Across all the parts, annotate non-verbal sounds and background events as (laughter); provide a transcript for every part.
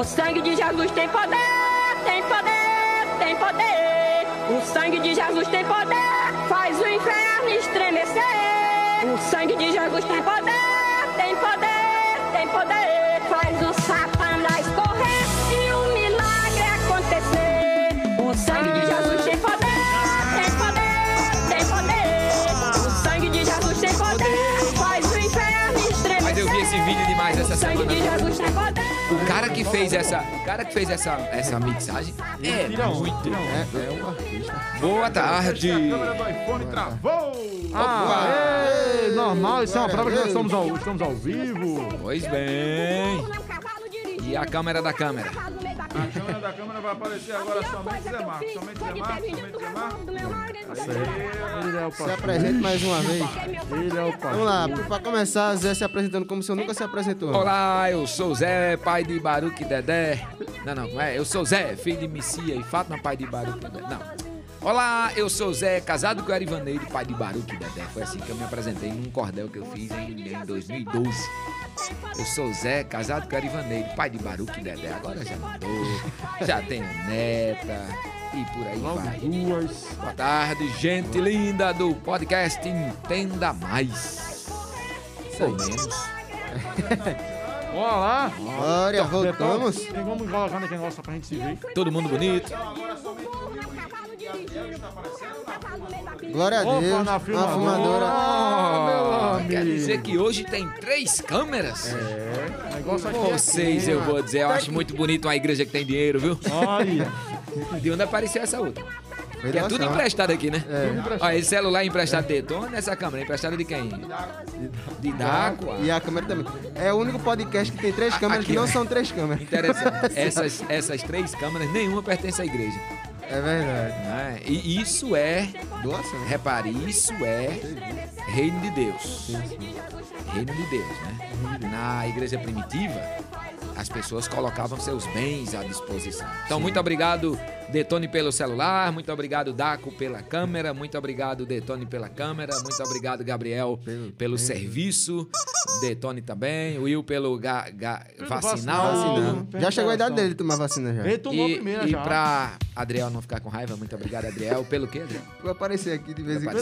O sangue de Jesus tem poder, tem poder, tem poder. O sangue de Jesus tem poder, faz o inferno estremecer. O sangue de Jesus tem poder, tem poder, tem poder. Faz o satanás correr e o milagre acontecer. O sangue de Jesus tem poder, tem poder, tem poder. O sangue de Jesus tem poder, faz o inferno estremecer. Mas eu vi esse vídeo demais essa semana. O cara que fez essa, o cara que fez essa, essa mixagem é muito. tira um. É, é um artista. Boa tarde. A câmera do iPhone travou! Ah, é, normal, isso é uma prova que nós estamos ao, estamos ao vivo. Pois bem. E a câmera da câmera. A câmera da câmera vai aparecer agora somente Zé Marcos. Somente Zé Marcos, somente Zé Marcos. Ele é o Se pastor. apresente mais uma vez. Ele é o pastor. Vamos lá, pra começar, Zé se apresentando como se eu nunca se apresentou. Olá, eu sou Zé, pai de Baruque Dedé. Não, não, não é. Eu sou Zé, filho de Missia e Fátima, pai de Baruque Dedé. Não. Olá, eu sou Zé, casado com Arivaneiro, pai de Baruque Dedé. Foi assim que eu me apresentei num cordel que eu fiz em, em 2012. Eu sou Zé, casado com Arivaneiro, pai de Baruque Dedé. Agora já mudou, já tenho neta e por aí Logo vai. duas. Boa tarde, gente linda do podcast Entenda Mais. Ou menos. (laughs) Bora lá. Glória, voltamos. Tem como colocar naquele negócio só pra gente se ver. Todo mundo bonito. Glória a Opa, Deus. na filmadora. fumadora. Ah, meu Quer amigo. dizer que hoje tem três câmeras? É, negócio aqui é Vocês, eu vou dizer, eu acho muito bonito uma igreja que tem dinheiro, viu? Olha, De onde apareceu essa outra? Que é tudo emprestado aqui, né? É. Olha, esse celular é emprestado de Detona, essa câmera é emprestada de quem? De Daco. E a câmera também. É o único podcast que tem três câmeras aqui, que não ó. são três câmeras. Interessante. (laughs) Essas, essas três câmeras, nenhuma pertence à igreja. É verdade. né? E isso é, Doação. repare, isso é reino de Deus. Reino de Deus, né? Na igreja primitiva, as pessoas colocavam seus bens à disposição. Então, muito obrigado, Detone, pelo celular. Muito obrigado, Daco, pela câmera. Muito obrigado, Detone, pela câmera. Muito obrigado, Gabriel, pelo, serviço. Detone também. Will, pelo ga, ga- vacinal. Já chegou a idade dele de tomar vacina já. ele tomou E, primeira e já. pra Adriel não ficar com raiva, muito obrigado, Adriel. Pelo quê, Adriel? Vou aparecer aqui de vez em quando.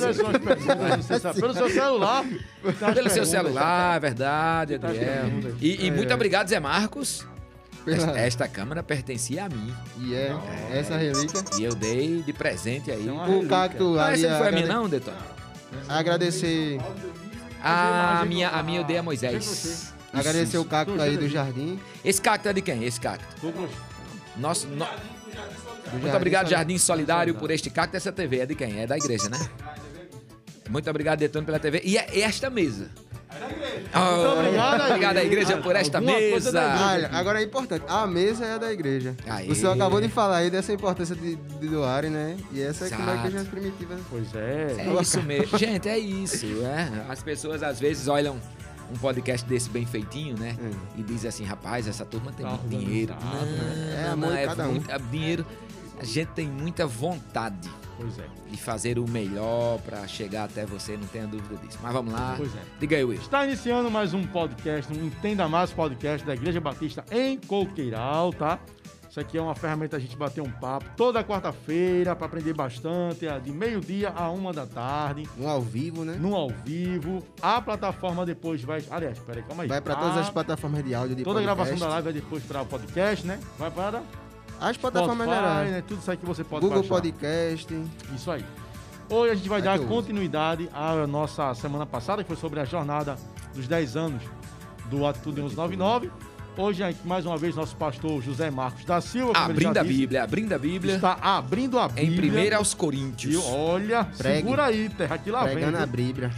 Pelo seu celular. Pelo seu celular, é verdade, Tá Adriel. E, e muito obrigado, Zé Marcos. Esta, esta câmera pertencia a mim. E é essa relíquia. E eu dei de presente aí. É O cacto Não, ali. essa não foi a minha, não, Detone? Agradecer, A minha, a minha eu dei a Moisés. agradecer o cacto aí do jardim. Esse cacto é de quem? Esse cacto. Nosso, no- Do Muito Jardim obrigado, Jardim Solidário, por este cacto. Essa TV é de quem? É da igreja, né? Muito obrigado, Detone, pela TV. E é- e esta mesa? Oh, obrigado, obrigado à igreja por esta mesa. Olha, agora é importante, a mesa é da igreja. Aê. O senhor acabou de falar aí dessa importância de, de doarem, né? E essa é como a Exato. igreja primitiva. Pois é. É isso mesmo. Gente, é isso. É. As pessoas às vezes olham um podcast desse bem feitinho, né? E dizem assim, rapaz, essa turma tem Tá muito dinheiro. Não, né? É não, amor não, é cada um. muito, é dinheiro. A gente tem muita vontade Pois é. de fazer o melhor pra chegar até você, não tenha dúvida disso. Mas vamos lá. Pois é. Diga aí, Will. Está iniciando mais um podcast, um Entenda Mais podcast da Igreja Batista em Coqueiral, tá? Isso aqui é uma ferramenta a gente bater um papo toda quarta-feira para aprender bastante, é de meio-dia a uma da tarde, Um ao vivo, né? no ao vivo. A plataforma depois vai. Aliás, peraí, calma aí. Vai pra A- todas as plataformas de áudio de Toda a podcast. gravação da live vai depois para o podcast, né? Vai para As plataformas Spotify, gerais. né? Tudo isso aí que você pode Google baixar. Podcast. Isso aí. Hoje a gente vai Vai dar continuidade à nossa semana passada, que foi sobre a jornada dos 10 anos do Atitude 1199. Hoje, aqui, mais uma vez, nosso pastor José Marcos da Silva. Abrindo já a disse, Bíblia, abrindo a Bíblia. Está abrindo a Em Bíblia. 1 aos E Coríntios. olha, Pregue. segura aí, terra, que lá vem. Pregando a? Bíblia.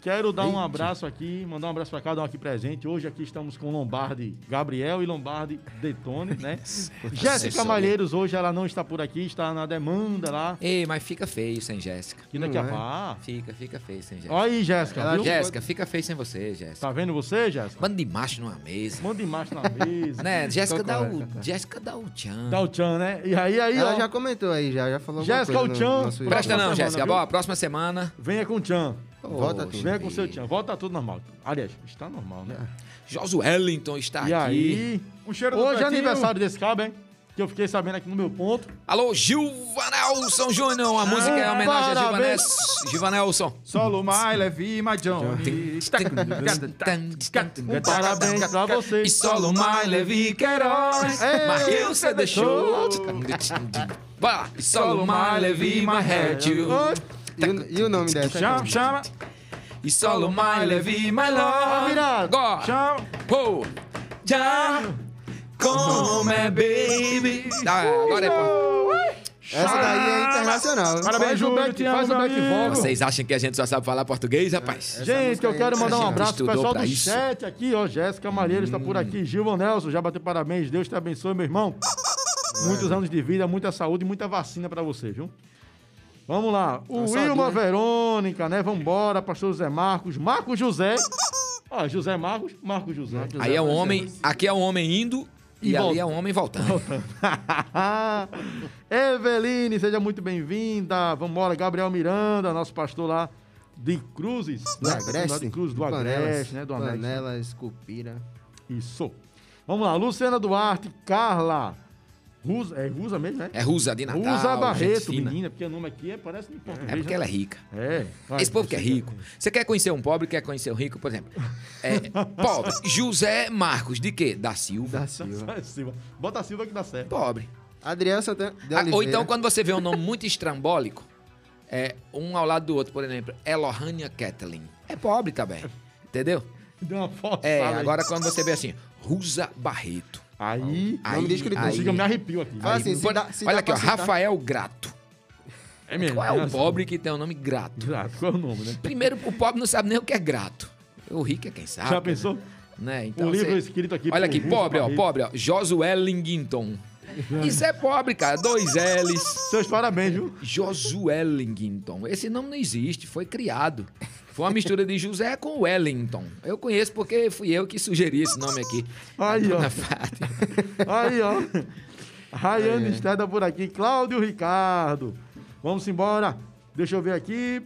Quero dar um abraço aqui, mandar um abraço para cada um aqui presente. Hoje aqui estamos com Lombardi Gabriel e Lombardi Detone, né? (laughs) Jéssica. Malheiros hoje ela não está por aqui, está na demanda lá. Ei, mas fica feio sem Jéssica. Que daqui a é? pá. Fica, fica feio sem Jéssica. Olha aí, Jéssica. Jéssica, fica feio sem você, Jéssica. Tá vendo você, Jéssica? Bando de macho numa mesa. Manda embaixo na mesa. (laughs) Né? Jéssica o. concordo. Jéssica dá o tchan. Dá o tchan, né? E aí, aí, Ela ó. já comentou aí, já, já falou Jéssica, o no Presta não, Jéssica. semana, Bom, a próxima semana. Venha com o tchan. Volta Oxe, tudo. Venha com o seu tchan. Volta tudo normal. Aliás, está normal, né? Josuelington está E aqui. aí, Um cheiro do hoje é aniversário desse cabo, hein? Que eu fiquei sabendo aqui no meu ponto. Alô, Gilvanelson Júnior. A música é em homenagem a Parabéns. Gilvanes- Gilvanelson. Solo mais leve, mais John. Um parabéns pra E vocês. solo mais Levi Queiroz. Ei, Marquei você deixou. Bora. E solo mais Levi my head you. E o, e o nome dessa? Chama, chama, E solo mais Levi my love. Agora. chama. Oh, já. Como é, baby. Ah, agora é pô. Essa daí é internacional. Parabéns, Faz o Júlio, back- te amo, faz o back vocal. Vocês acham que a gente só sabe falar português, rapaz? Gente, eu quero aí, mandar um abraço pro pessoal do isso. chat aqui, ó. Jéssica Maria está por aqui. Gilvan Nelson, já bateu parabéns. Deus te abençoe, meu irmão. Muitos anos de vida, muita saúde e muita vacina pra você, viu? Vamos lá. O Só Wilma duas. Verônica, né? Vambora, pastor José Marcos. Marcos José. Ó, José Marcos, Marcos José. Aí é um homem, aqui é um homem indo e, E ali é um homem voltando. (laughs) Eveline, seja muito bem-vinda. Vambora, Gabriel Miranda, nosso pastor lá de Cruzes. Do né? Agreste. De Cruzes, do Agreste, né? Do Anexo. Panelas, Cupira. Isso. Vamos lá, Luciana Duarte, Carla. Rusa, é Rusa mesmo, né? É Rusa de Natal. Rusa Barreto, menina, porque o nome aqui é, parece português. É porque né? ela é rica. É. vai, Esse povo que é rico. Você quer conhecer um pobre, quer conhecer um rico, por exemplo. É, (laughs) pobre. José Marcos, de quê? Da Silva. Da Silva. quer. Silva. Bota a Silva que dá certo. Pobre. Adriano Santana de Ah, ou então, quando você vê um nome muito estrambólico, é um ao lado do outro, por exemplo, Elohania Kathleen. É pobre também. Entendeu? Deu uma forçada É, aí. agora quando você vê assim, Rusa Barreto. Aí, Aí, Nome de escritor. aí- chega, eu me arrepio aqui. Fala assim, se Olha dá, se olha aqui, ó, citar- Rafael Grato. é mesmo. Qual é o assim. pobre que tem o nome Grato? Exato, (laughs) qual é o nome, né? Primeiro, o pobre não sabe nem o que é grato. O rico é quem sabe. Já pensou? Né? Então, o livro você- escrito aqui Olha por aqui, pobre, ó, Barreto. pobre, ó. Josué Linguington. Isso é pobre, cara. Dois L's. Seus parabéns, viu? Josué Linguington. Esse nome não existe, foi criado. Foi uma mistura de José com Wellington. Eu conheço porque fui eu que sugeri esse nome aqui. Aí, ó. Aí, ó. Rayane Esteda por aqui. Cláudio Ricardo. Vamos embora. Deixa eu ver aqui.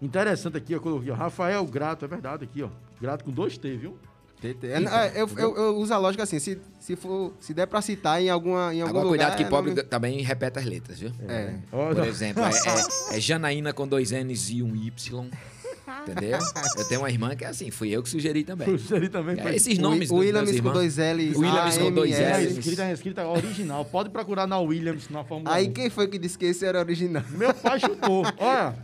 Interessante aqui, eu coloquei, ó. Rafael Grato, é verdade aqui, ó. Grato com dois T, viu? É, é, eu, eu, eu uso a lógica assim, se, se, for, se der pra citar em, alguma, em algum Agora, lugar... cuidado que é pobre nome- também repete as letras, viu? É. Por exemplo, é, é- é Janaína com dois N's e um Y. (laughs) Entendeu? Eu tenho uma irmã que é assim, fui eu que sugeri também. Sugeri também. É, esses O- nomes o dos Williams meus com dois L's, Williams com dois. É, L's. escrita, é escrita original. Pode procurar na Williams, na Fórmula Aí 1. quem foi que disse que esse era original? Meu pai chutou. (laughs) Olha,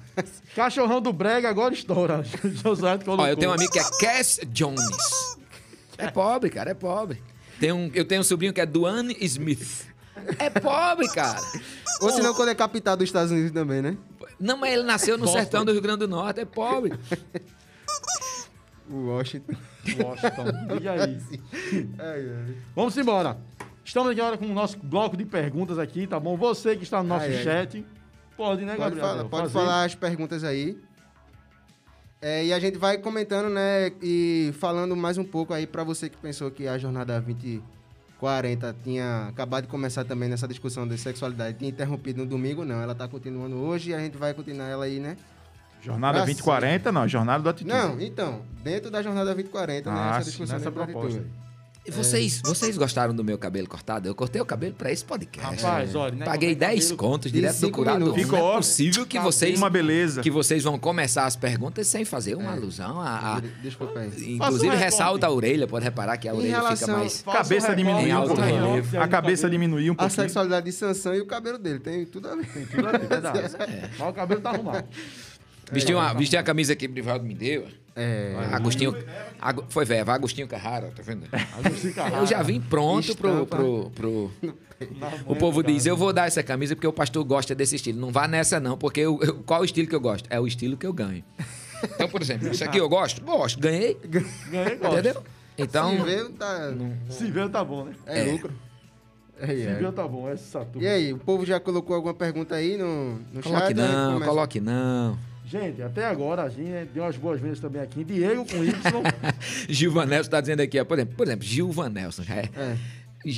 cachorrão do Brega agora estoura. (laughs) José colocou. Ó, eu tenho um amigo que é Cass Jones. É pobre, cara, é pobre. Tem um, eu tenho um sobrinho que é Duane Smith. É pobre, cara. Ou se não, quando é capital dos Estados Unidos também, né? Não, mas ele nasceu no sertão do Rio Grande do Norte, é pobre. O Washington. Washington. Diga aí. (laughs) Vamos embora. Estamos aqui agora com o nosso bloco de perguntas aqui, tá bom? Você que está no nosso Ai, ai. chat, pode, né, Pode, Gabriel? falar, pode Fazer. falar as perguntas aí. É, e a gente vai comentando, né? E falando mais um pouco aí pra você que pensou que a jornada 2040 tinha acabado de começar também nessa discussão de sexualidade, tinha interrompido no domingo, não. Ela tá continuando hoje e a gente vai continuar ela aí, né? Jornada Ah, 2040, não. Jornada do Atitude. Não, então, dentro da jornada 2040, né? Ah, Essa sim, discussão nessa proposta. Atitude. E vocês, vocês gostaram do meu cabelo cortado? Eu cortei o cabelo pra esse podcast. Rapaz, olha, né? Paguei cortar 10 cabelo- contos direto do curador. Não Ficou é possível que vocês, Uma beleza. que vocês vão começar as perguntas sem fazer uma alusão a... a- De- Desculpa aí. inclusive, um ressalta a orelha. Pode reparar que a Em orelha fica relação- mais... Faça Cabeça diminuiu em um alto pouquinho. relevo. A cabeça diminuiu um A pouquinho. sexualidade de Sansão e o cabelo dele, tem tudo a ver. Tudo aqui, verdade. (laughs) Mas o cabelo tá arrumado. Vestiu, uma, vestiu a camisa que o Brivaldo me deu. É. Agostinho... Ago- foi Veva, Agostinho Carrara, tá vendo? Agostinho Carrara. Eu já vim pronto pro, pro, pro- O povo diz, eu vou dar essa camisa porque o pastor gosta desse estilo. Não vá nessa não, porque eu, eu- qual o estilo que eu gosto? É o estilo que eu ganho. Então, por exemplo, isso aqui eu gosto? Gosto. Ganhei, Ganhei, gosto. entendeu? Então, Se vê, tá, Se vê, tá bom, né? é, É. lucro. É, Se é. vê, tá bom. Essa turma. E aí, o povo já colocou alguma pergunta aí no, no coloque chat? A gente não, começa. coloque não. Gente, até agora a gente deu umas boas-vindas também aqui. Diego com Y. (laughs) Gilvan Nelson tá dizendo aqui, ó, por exemplo, por exemplo, Gilvan Nelson já é, É.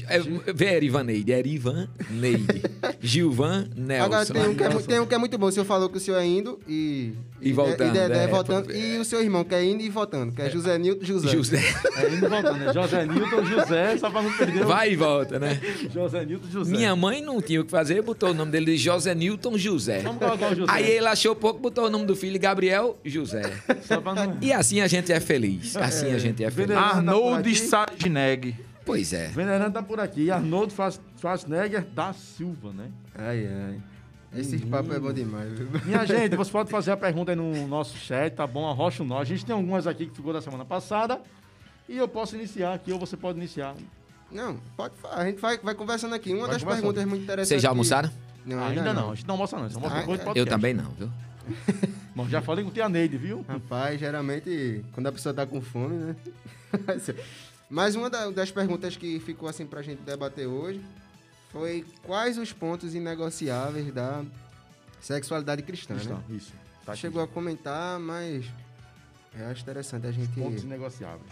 É, Vê Erivaneide, Erivaneide. (laughs) Gilvan Nelson. Agora tem um, que é, tem um que é muito bom. O senhor falou que o senhor é indo e. E voltando, E, Dedé é, voltando. E o seu irmão que é indo e voltando, que é José Nilton José. José. É indo e voltando, né? José Nilton José, só pra não perder o- Vai e volta, né? (laughs) José Nilton José. Minha mãe não tinha o que fazer, botou o nome dele de José Newton José. Vamos colocar o José. Aí ele achou pouco, botou o nome do filho Gabriel José. Só pra não... E assim a gente é feliz. Assim a gente é feliz. Tá Arnold aqui. Pois é. Venerando tá por aqui. Arnoldo Schwarz- Schwarzenegger da Silva, né? Ai, ai. Esse papo é bom demais, viu? Minha (laughs) gente, você pode fazer a pergunta aí no nosso chat, tá bom? Arrocha o nó. A gente tem algumas aqui que ficou da semana passada. E eu posso iniciar aqui, ou você pode iniciar. Não, pode falar. A gente vai, vai conversando aqui. Uma Vai das perguntas muito interessantes. Vocês já que- almoçaram? Não, ainda, não. a gente não almoça não. Almoça Ah, depois do é. podcast. Eu também não, viu? (laughs) Bom, já falei com o tia Neide, viu? Rapaz, geralmente, quando a pessoa tá com fome, né? (laughs) Mas uma da- das perguntas que ficou assim pra gente debater hoje foi quais os pontos inegociáveis da sexualidade cristã, Cristã, né? Isso. Tá aqui. Chegou a comentar, mas eu acho interessante a gente Pontos negociáveis.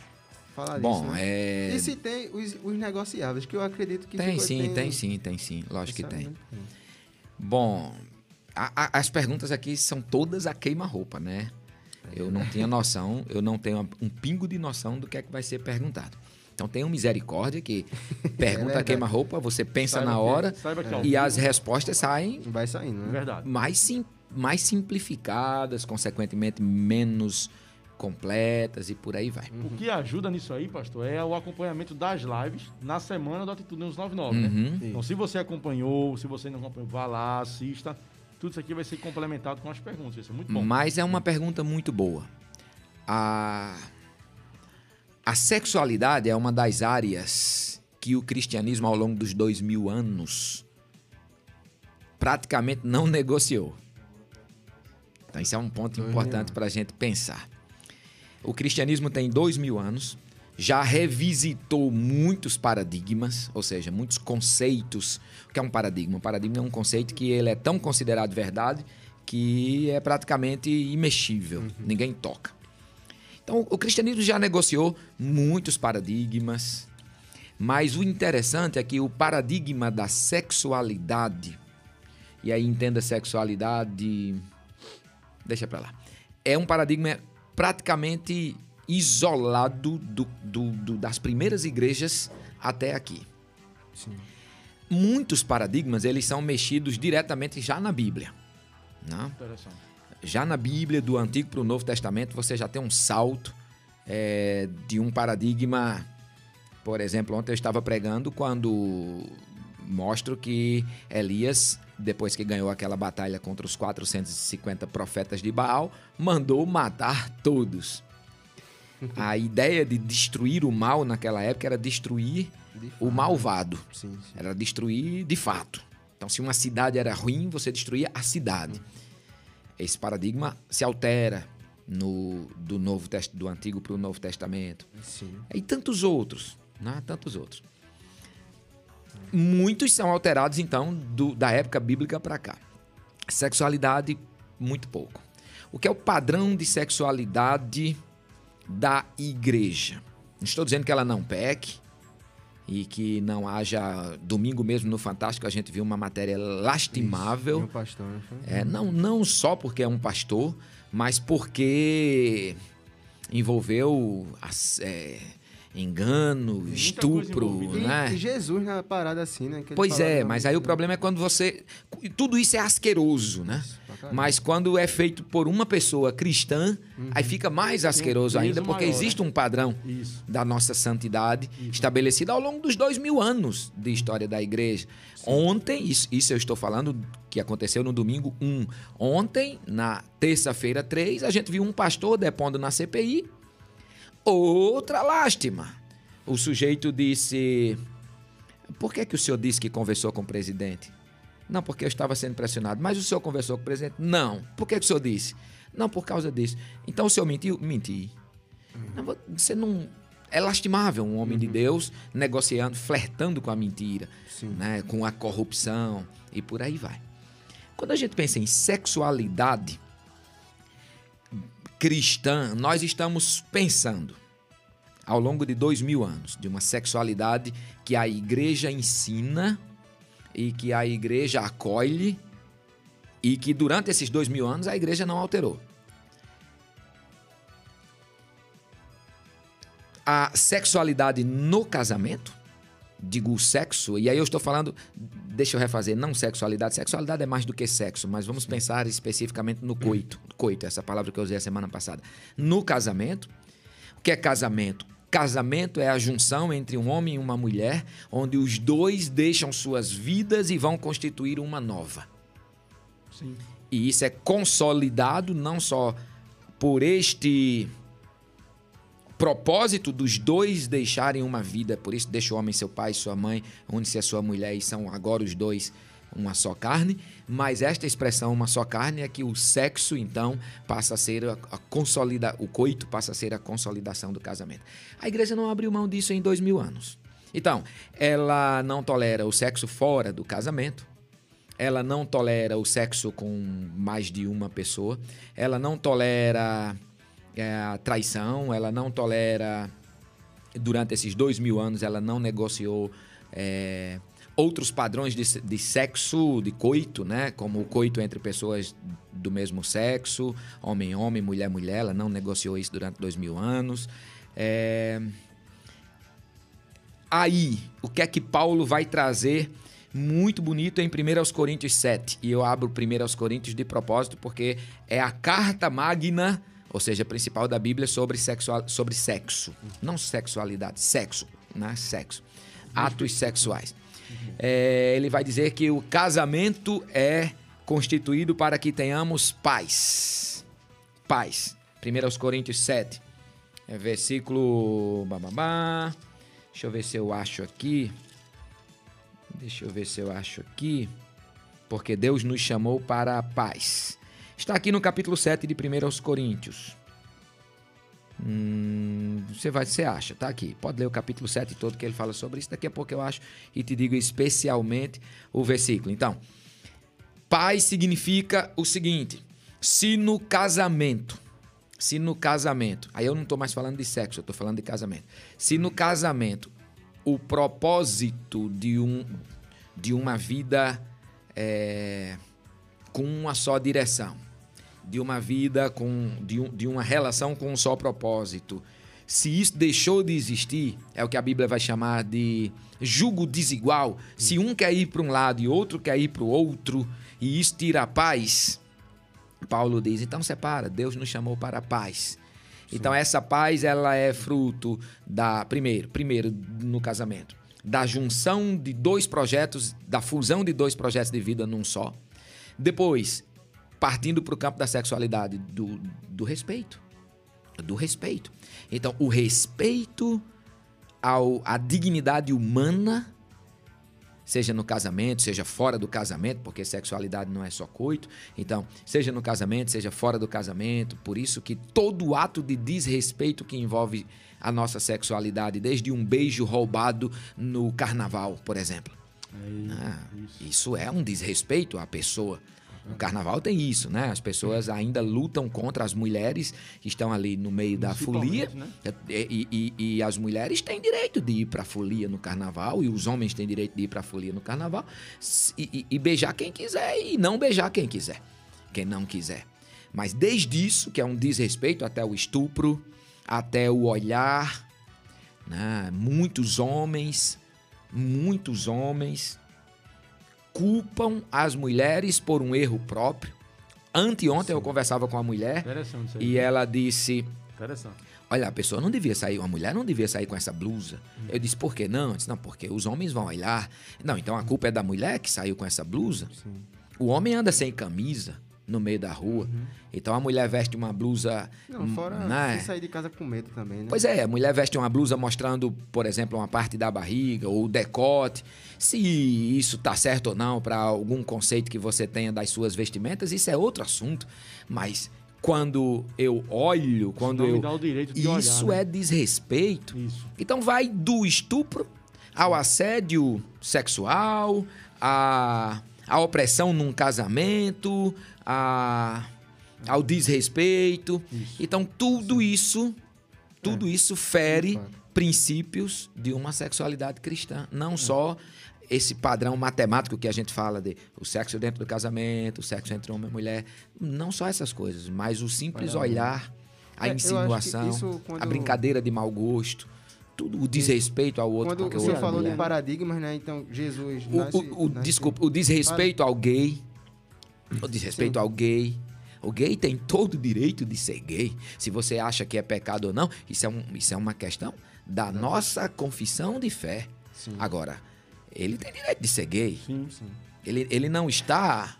falar Bom, disso. né? é. E se tem os, os negociáveis, que eu acredito que Tem ficou- sim, tem sim, tem sim. Lógico que tem. né? Bom, a- a- as perguntas aqui são todas a queima-roupa, né? Eu não tinha noção, eu não tenho um pingo de noção do que é que vai ser perguntado. Então tem um misericórdia que (laughs) pergunta verdade. queima-roupa, você pensa Saiba na que- hora saiba que ao e as respostas saem Vai saindo, né? Verdade. mais, sim, mais simplificadas, consequentemente menos completas e por aí vai. O que ajuda nisso aí, pastor, é o acompanhamento das lives na semana do Atitude News 99, né? Uhum. Então, se você acompanhou, se você não acompanhou, vá lá, assista. Tudo isso aqui vai ser complementado com as perguntas. Vai ser muito bom. Mas é uma pergunta muito boa. A, a sexualidade é uma das áreas que o cristianismo, ao longo dos dois mil anos, praticamente não negociou. Então, isso é um ponto importante para a gente pensar. O cristianismo tem dois mil anos, já revisitou muitos paradigmas, ou seja, muitos conceitos. O que é um paradigma? Um paradigma é um conceito que ele é tão considerado verdade que é praticamente imexível, ninguém toca. Então, o cristianismo já negociou muitos paradigmas, mas o interessante é que o paradigma da sexualidade, e aí entenda sexualidade, deixa pra lá, é um paradigma praticamente isolado do, do- do- das primeiras igrejas até aqui. Muitos paradigmas eles são mexidos diretamente já na Bíblia. Né? Interessante. Já na Bíblia, do Antigo para o Novo Testamento, você já tem um salto é, de um paradigma. Por exemplo, ontem eu estava pregando quando mostro que Elias, depois que ganhou aquela batalha contra os 450 profetas de Baal, mandou matar todos. (laughs) A ideia de destruir o mal naquela época era destruir De o malvado. Sim, sim. Era destruir de fato. Então, se uma cidade era ruim, você destruía a cidade. Esse paradigma se altera no, do, novo, Tes- do Antigo para o Novo Testamento. Sim. E tantos outros, né? Tantos outros. Muitos são alterados, então, do- da época bíblica para cá. Sexualidade, muito pouco. O que é o padrão de sexualidade da igreja? Não estou dizendo que ela não peque e que não haja. Domingo mesmo no Fantástico a gente viu uma matéria lastimável. Meu pastor, né? É, não, não só porque é um pastor, mas porque envolveu as- é, engano, coisa estupro. E, né? e Jesus na parada assim, né? Pois é, mas aí o problema é quando você. Tudo isso é asqueroso, né? Mas quando é feito por uma pessoa cristã, aí fica mais asqueroso peso ainda, porque maior, existe um padrão Isso. da nossa santidade estabelecida ao longo dos dois mil anos de história da igreja. Ontem, isso, isso eu estou falando que aconteceu no domingo 1. Ontem, na terça-feira 3, a gente viu um pastor depondo na CPI. Outra lástima. O sujeito disse: Por que, que o senhor disse que conversou com o presidente? Não, porque eu estava sendo pressionado. Mas o senhor conversou com o presidente? Não. Por que, que o senhor disse? Não, por causa disso. Então o senhor mentiu? Menti. Não, vo- Você não. É lastimável um homem de Deus negociando, flertando com a mentira, né, com a corrupção e por aí vai. Quando a gente pensa em sexualidade cristã, nós estamos pensando ao longo de dois mil anos, de uma sexualidade que a igreja ensina e que a igreja acolhe e que durante esses dois mil anos a igreja não alterou. A sexualidade no casamento, digo o sexo, e aí eu estou falando, deixa eu refazer, não sexualidade, sexualidade é mais do que sexo, mas vamos pensar especificamente no coito, coito, essa palavra que eu usei a semana passada. No casamento, o que é casamento? Casamento é a junção entre um homem e uma mulher, onde os dois deixam suas vidas e vão constituir uma nova. Sim. E isso é consolidado não só por este propósito dos dois deixarem uma vida, por isso deixa o homem seu pai e sua mãe, une-se a sua mulher e são agora os dois uma só carne, mas esta expressão uma só carne é que o sexo então passa a ser a, a consolida, o coito passa a ser a consolidação do casamento. A igreja não abriu mão disso em dois mil anos. Então, ela não tolera o sexo fora do casamento, ela não tolera o sexo com mais de uma pessoa, ela não tolera é, traição, ela não tolera. Durante esses dois mil anos, ela não negociou é, outros padrões de, de sexo, de coito, né? Como o coito entre pessoas do mesmo sexo, homem-homem, mulher-mulher. Ela não negociou isso durante dois mil anos. É... Aí, o que é que Paulo vai trazer muito bonito em 1 Coríntios 7. E eu abro 1 Coríntios de propósito porque é a carta magna, ou seja, principal da Bíblia sobre, sexual, sobre sexo. Não sexualidade, sexo. Né? Sexo. Atos sexuais. É, ele vai dizer que o casamento é constituído para que tenhamos paz. Paz. 1 Coríntios 7. É versículo. Deixa eu ver se eu acho aqui. Deixa eu ver se eu acho aqui. Porque Deus nos chamou para a paz. Está aqui no capítulo 7 de 1 Coríntios. Hum, você vai, você acha, tá aqui. Pode ler o capítulo 7 todo que ele fala sobre isso. Daqui a pouco eu acho e te digo especialmente o versículo. Então, paz significa o seguinte: se no casamento, se no casamento, aí eu não estou mais falando de sexo, eu estou falando de casamento. Se no casamento o propósito de, um, de uma vida é, com uma só direção, de uma vida com de, um, de uma relação com um só propósito. Se isso deixou de existir, é o que a Bíblia vai chamar de jugo desigual. Se um quer ir para um lado e outro quer ir para o outro, e isso tira a paz, Paulo diz: então separa, Deus nos chamou para a paz. Então essa paz ela é fruto da primeiro, primeiro no casamento, da junção de dois projetos, da fusão de dois projetos de vida num só. Depois, partindo para o campo da sexualidade, do, do respeito, do respeito. Então o respeito ao, à dignidade humana seja no casamento, seja fora do casamento, porque sexualidade não é só coito. Então, seja no casamento, seja fora do casamento. Por isso que todo ato de desrespeito que envolve a nossa sexualidade, desde um beijo roubado no carnaval, por exemplo. É Ah, isso. isso é um desrespeito à pessoa. No carnaval tem isso, né? As pessoas ainda lutam contra as mulheres que estão ali no meio da folia. Né? E, e- e as mulheres têm direito de ir pra folia no carnaval, e os homens têm direito de ir pra folia no carnaval, e, e- e beijar quem quiser, e não beijar quem quiser, quem não quiser. Mas desde isso, que é um desrespeito até o estupro, até o olhar, né? muitos homens, muitos homens culpam as mulheres por um erro próprio. Anteontem eu conversava com uma mulher e ela disse. Olha, a pessoa não devia sair, uma mulher não devia sair com essa blusa. Eu disse, por que não? Eu disse, não, porque os homens vão olhar. Não, então a culpa é da mulher que saiu com essa blusa? O homem anda sem camisa no meio da rua. Então a mulher veste uma blusa. Não, fora né? se sair de casa com medo também, né? Pois é, a mulher veste uma blusa mostrando, por exemplo, uma parte da barriga ou o decote. Se isso tá certo ou não para algum conceito que você tenha das suas vestimentas, isso é outro assunto. Mas quando eu olho, quando não me eu dá o direito de olhar, isso né? é desrespeito. Isso. Então vai do estupro ao assédio sexual, a, a opressão num casamento, a, ao desrespeito. Isso. Então tudo isso Tudo isso fere fato. princípios de uma sexualidade cristã. Não só esse padrão matemático que a gente fala de o sexo dentro do casamento, o sexo entre homem e mulher. Não só essas coisas, mas o simples Olha, olhar, a É, insinuação, isso a brincadeira de mau gosto, tudo o desrespeito ao outro. Quando senhor outro é falou de paradigmas, né? Então, Jesus O, nasce... o- o- nasce- desculpa, o desrespeito ao gay. O desrespeito Sim. ao gay. O gay tem todo o direito de ser gay. Se você acha que é pecado ou não, isso é, um- isso é uma questão da nossa confissão de fé. Sim. Agora, ele tem direito de ser gay. Sim. Sim. Ele, ele não está.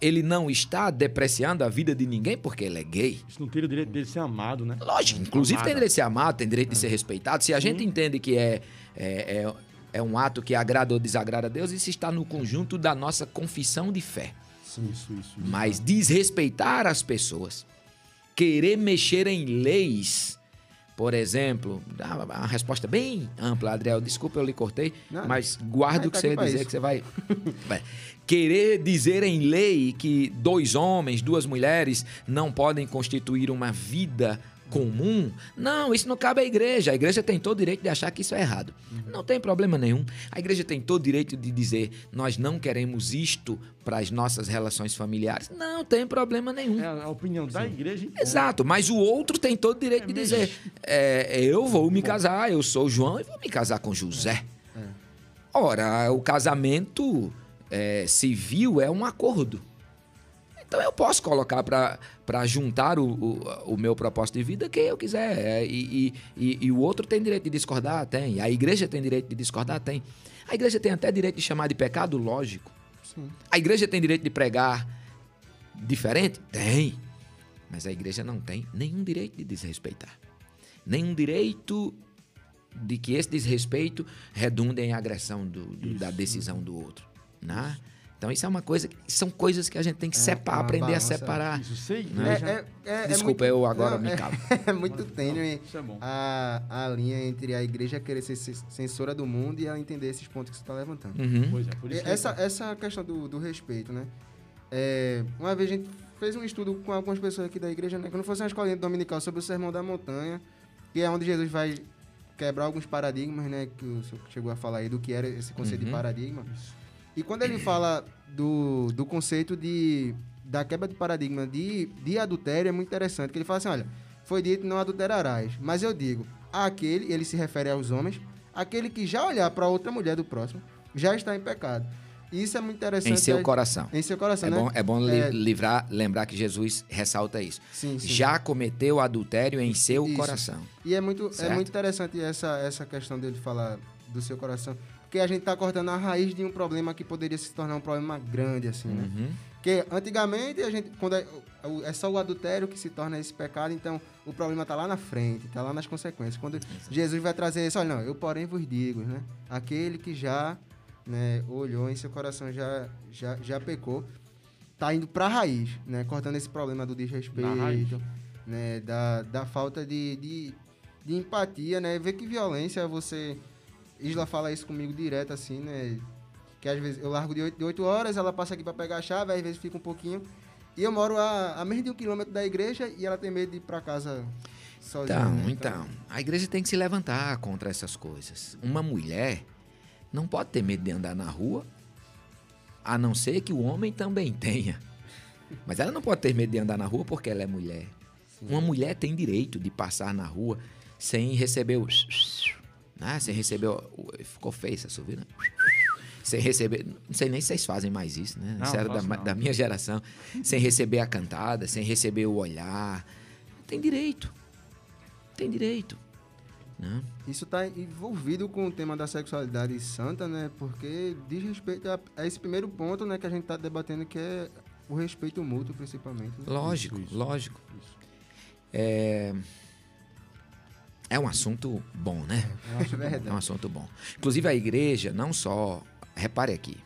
Ele não está depreciando a vida de ninguém porque ele é gay. Isso não tira o direito dele ser amado, né? Lógico, inclusive Amada. tem direito de ser amado, tem direito de ser respeitado. Se a gente entende que é, é, é, é um ato que agrada ou desagrada a Deus, isso está no conjunto da nossa confissão de fé. Isso, isso. isso. Mas desrespeitar as pessoas, querer mexer em leis, por exemplo, dá uma resposta bem ampla, Adriel, desculpa eu lhe cortei, Não, mas guarda mas o que tá você ia dizer isso. que você vai... (laughs) vai. Querer dizer em lei que dois homens, duas mulheres não podem constituir uma vida comum, não, isso não cabe à igreja. A igreja tem todo o direito de achar que isso é errado. Não tem problema nenhum. A igreja tem todo o direito de dizer nós não queremos isto para as nossas relações familiares. Não tem problema nenhum. É a opinião da igreja. então. Exato, mas o outro tem todo o direito É de mesmo. dizer: é, eu vou me casar, eu sou João e vou me casar com José. Ora, o casamento é, civil é um acordo. Então eu posso colocar para juntar o, o, o meu propósito de vida quem eu quiser. É, e, e, e, o outro tem direito de discordar? Tem. A igreja tem direito de discordar? Tem. A igreja tem até direito de chamar de pecado? Lógico. Sim. A igreja tem direito de pregar diferente? Tem. Mas a igreja não tem nenhum direito de desrespeitar. Nenhum direito de que esse desrespeito redunde em agressão do- do- da decisão do outro. Né? Então isso é uma coisa, são coisas que a gente tem que É, separar, aprender a separar. Isso, ser É, igreja. é, é, é Desculpa, muito- eu agora não, me é- calo. (laughs) É muito tênue Isso é a, a linha entre a igreja querer ser ce- censora do mundo e ela entender esses pontos que você está levantando. Uhum. Pois é, por isso que Essa, essa questão do, do respeito, né? É, uma vez a gente fez um estudo com algumas pessoas aqui da igreja, né? Quando fosse uma escolinha dominical sobre o Sermão da Montanha, que é onde Jesus vai quebrar alguns paradigmas, né? Que o senhor chegou a falar aí do que era esse conceito Uhum. de paradigma. E quando ele fala do, do conceito de da quebra de paradigma de, de adultério, é muito interessante. Que ele fala assim, olha, foi dito não adulterarás. Mas eu digo, aquele, ele se refere aos homens, aquele que já olhar para outra mulher do próximo, já está em pecado. E isso é muito interessante. Em seu é- coração. Em seu coração, É né? bom, é bom É. livrar, lembrar que Jesus ressalta isso. Sim, sim. Já cometeu adultério em seu Isso. coração. E é muito, é muito interessante essa, essa questão dele falar do seu coração. Porque a gente está cortando a raiz de um problema que poderia se tornar um problema grande, assim, né? Uhum. Porque antigamente a gente, quando é, é só o adultério que se torna esse pecado, então o problema está lá na frente, está lá nas consequências. Quando Jesus vai trazer isso, olha, não, eu porém vos digo, né? Aquele que já né, olhou em seu coração, já, já, já pecou, tá indo para a raiz, né? Cortando esse problema do desrespeito, né? Da, da falta de, de, de empatia, né? Ver que violência você... Isla fala isso comigo direto, assim, né? Que às vezes eu largo de 8, de 8 horas, ela passa aqui para pegar a chave, às vezes fica um pouquinho. E eu moro a, a menos de um quilômetro da igreja e ela tem medo de ir para casa sozinha. Então, né? então, a igreja tem que se levantar contra essas coisas. Uma mulher não pode ter medo de andar na rua, a não ser que o homem também (laughs) tenha. Mas ela não pode ter medo de andar na rua porque ela é mulher. Uma mulher tem direito de passar na rua sem receber o. (laughs) Né? Sem receber o. o- Ficou feio essa subida. Sem receber. Não sei nem se vocês fazem mais isso, né? Não, Isso era da, da minha geração. Sem receber a cantada, sem receber o olhar. Tem direito. Tem direito. Né? Isso está envolvido com o tema da sexualidade santa, né? Porque diz respeito a, a esse primeiro ponto, né, que a gente está debatendo, que é o respeito mútuo, principalmente. né? Lógico, isso. lógico. É... é um assunto bom, né? Eu acho verdade. (laughs) É um assunto bom. Inclusive, a igreja, não só. Repare aqui,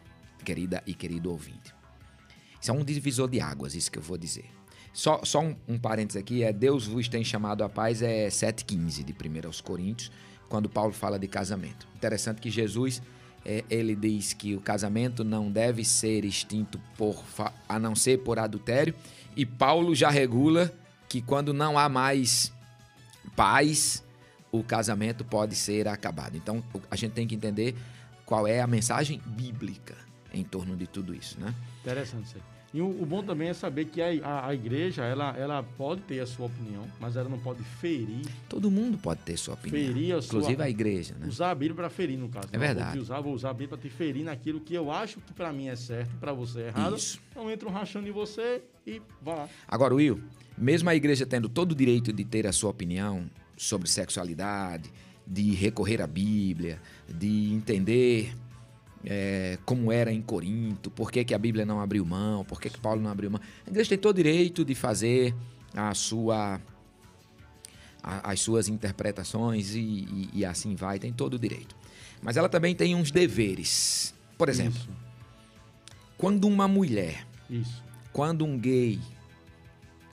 querida e querido ouvinte. Isso é um divisor de águas, isso que eu vou dizer. Só, só um, um parênteses aqui: é Deus vos tem chamado à paz, é 7,15 de 1 aos Coríntios, quando Paulo fala de casamento. Interessante que Jesus. é, ele diz que o casamento não deve ser extinto por, a não ser por adultério, e Paulo já regula que quando não há mais paz, o casamento pode ser acabado. Então, a gente tem que entender qual é a mensagem bíblica em torno de tudo isso, né? Interessante. E o, o bom também é saber que a, a, a igreja, ela, ela pode ter a sua opinião, mas ela não pode ferir, Todo mundo pode ter sua opinião, Ferir a sua- inclusive a igreja, né? usar a Bíblia para ferir, no caso. É Não, verdade. Vou usar, vou usar a Bíblia para te ferir naquilo que eu acho que para mim é certo, para você é errado. Isso. Então entra um rachando em você e vai lá. Agora, Will, mesmo a igreja tendo todo o direito de ter a sua opinião sobre sexualidade, de recorrer à Bíblia, de entender é, como era em Corinto, por que, que a Bíblia não abriu mão, por que, que Paulo não abriu mão. A igreja tem todo o direito de fazer a sua, a- as suas interpretações e, e- e assim vai, tem todo o direito. Mas ela também tem uns deveres. Por exemplo, Isso. quando uma mulher Isso. quando um gay,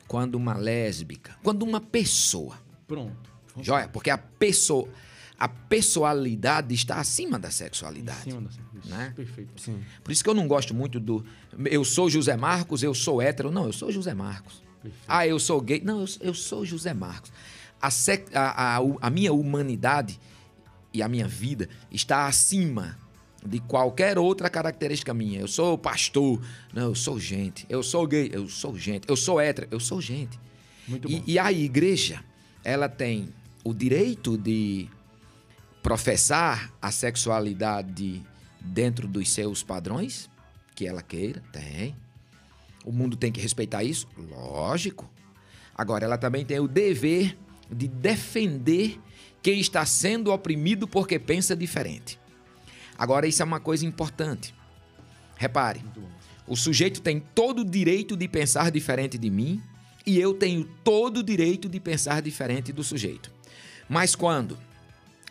quando uma lésbica, quando uma pessoa, Pronto. Joia? Porque a pessoa, a pessoalidade está acima da Em sexualidade. cima dessa. Isso. Né? Perfeito. Sim. Por isso que eu não gosto muito do eu sou José Marcos, eu sou hétero. Não, eu sou José Marcos. Perfeito. Ah, eu sou gay. Não, eu, eu sou José Marcos. A, sec- a- a- a minha humanidade e a minha vida está acima de qualquer outra característica minha. Eu sou pastor. Não, eu sou gente. Eu sou gay. Eu sou gente. Eu sou hétero. Eu sou gente. Muito E, bom. e a igreja, ela tem o direito de professar a sexualidade dentro dos seus padrões, que ela queira, tem. O mundo tem que respeitar isso? Lógico. Agora, ela também tem o dever de defender quem está sendo oprimido porque pensa diferente. Agora, isso é uma coisa importante. Repare, o sujeito tem todo o direito de pensar diferente de mim e eu tenho todo o direito de pensar diferente do sujeito. Mas quando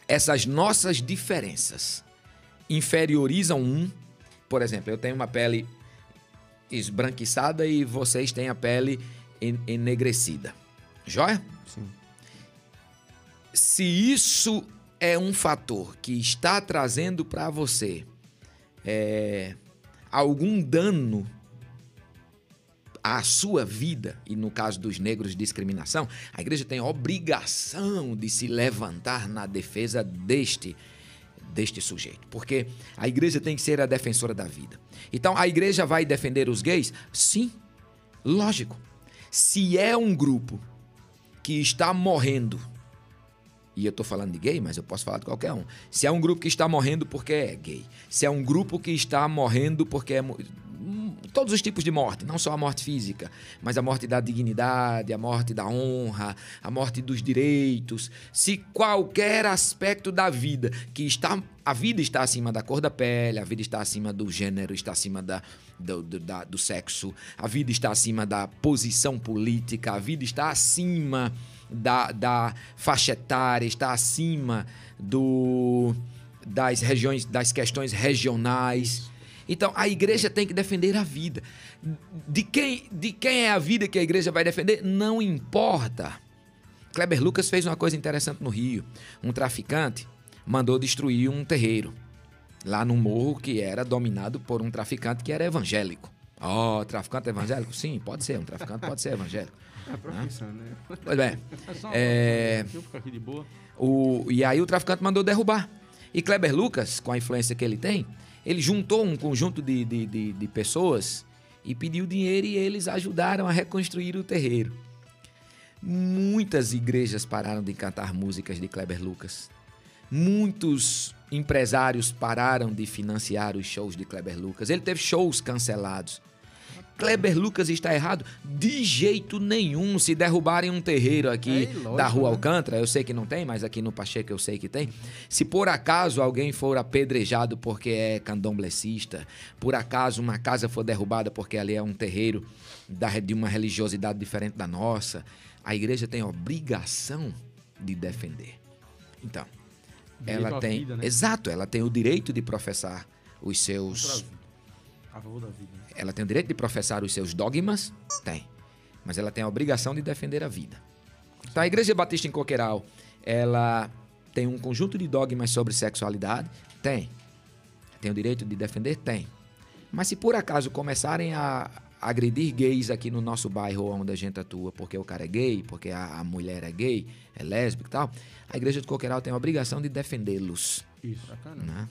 essas nossas diferenças inferiorizam um, por exemplo, eu tenho uma pele esbranquiçada e vocês têm a pele en- enegrecida. Joia? Sim. Se isso é um fator que está trazendo para você é, algum dano à sua vida, e no caso dos negros, discriminação, a igreja tem a obrigação de se levantar na defesa deste deste sujeito, porque a igreja tem que ser a defensora da vida. Então, a igreja vai defender os gays? Sim, lógico. Se é um grupo que está morrendo e eu tô falando de gay, mas eu posso falar de qualquer um. Se é um grupo que está morrendo porque é gay, se é um grupo que está morrendo porque é todos os tipos de morte, não só a morte física, mas a morte da dignidade, a morte da honra, a morte dos direitos, se qualquer aspecto da vida que está a vida está acima da cor da pele, a vida está acima do gênero, está acima da, do, do, da- do sexo, a vida está acima da posição política, a vida está acima da, da faixa etária, está acima do, das regiões, das questões regionais. Então a igreja tem que defender a vida. De quem, de quem é a vida que a igreja vai defender? Não importa. Kleber Lucas fez uma coisa interessante no Rio. Um traficante mandou destruir um terreiro lá no morro que era dominado por um traficante que era evangélico. Ó, traficante evangélico? Sim, pode ser. Um traficante pode ser evangélico. É a profissão, né? Pois bem. (laughs) É É. Deixa eu ficar aqui de boa. O, e aí o traficante mandou derrubar. E Kleber Lucas, com a influência que ele tem, ele juntou um conjunto de, de, de, de pessoas e pediu dinheiro e eles ajudaram a reconstruir o terreiro. Muitas igrejas pararam de cantar músicas de Kleber Lucas. Muitos empresários pararam de financiar os shows de Kleber Lucas. Ele teve shows cancelados. Kleber Lucas está errado? De jeito nenhum. Se derrubarem um terreiro aqui É da Rua né? Alcântara, eu sei que não tem, mas aqui no Pacheco eu sei que tem. Se por acaso alguém for apedrejado porque é candomblessista, por acaso uma casa for derrubada porque ali é um terreiro da- de uma religiosidade diferente da nossa, a igreja tem a obrigação de defender. Então, Direito ela tem. vida, né? Exato, ela tem o direito de professar os seus. A favor da vida. Ela tem o direito de professar os seus dogmas? Tem. Mas ela tem a obrigação de defender a vida. Então, a Igreja Batista em Coqueiral, ela tem um conjunto de dogmas sobre sexualidade? Tem. Tem o direito de defender? Tem. Mas se por acaso começarem a, agredir gays aqui no nosso bairro onde a gente atua, porque o cara é gay, porque a, a mulher é gay, é lésbica e tal, a igreja de Coqueiral tem a obrigação de defendê-los, Isso. né?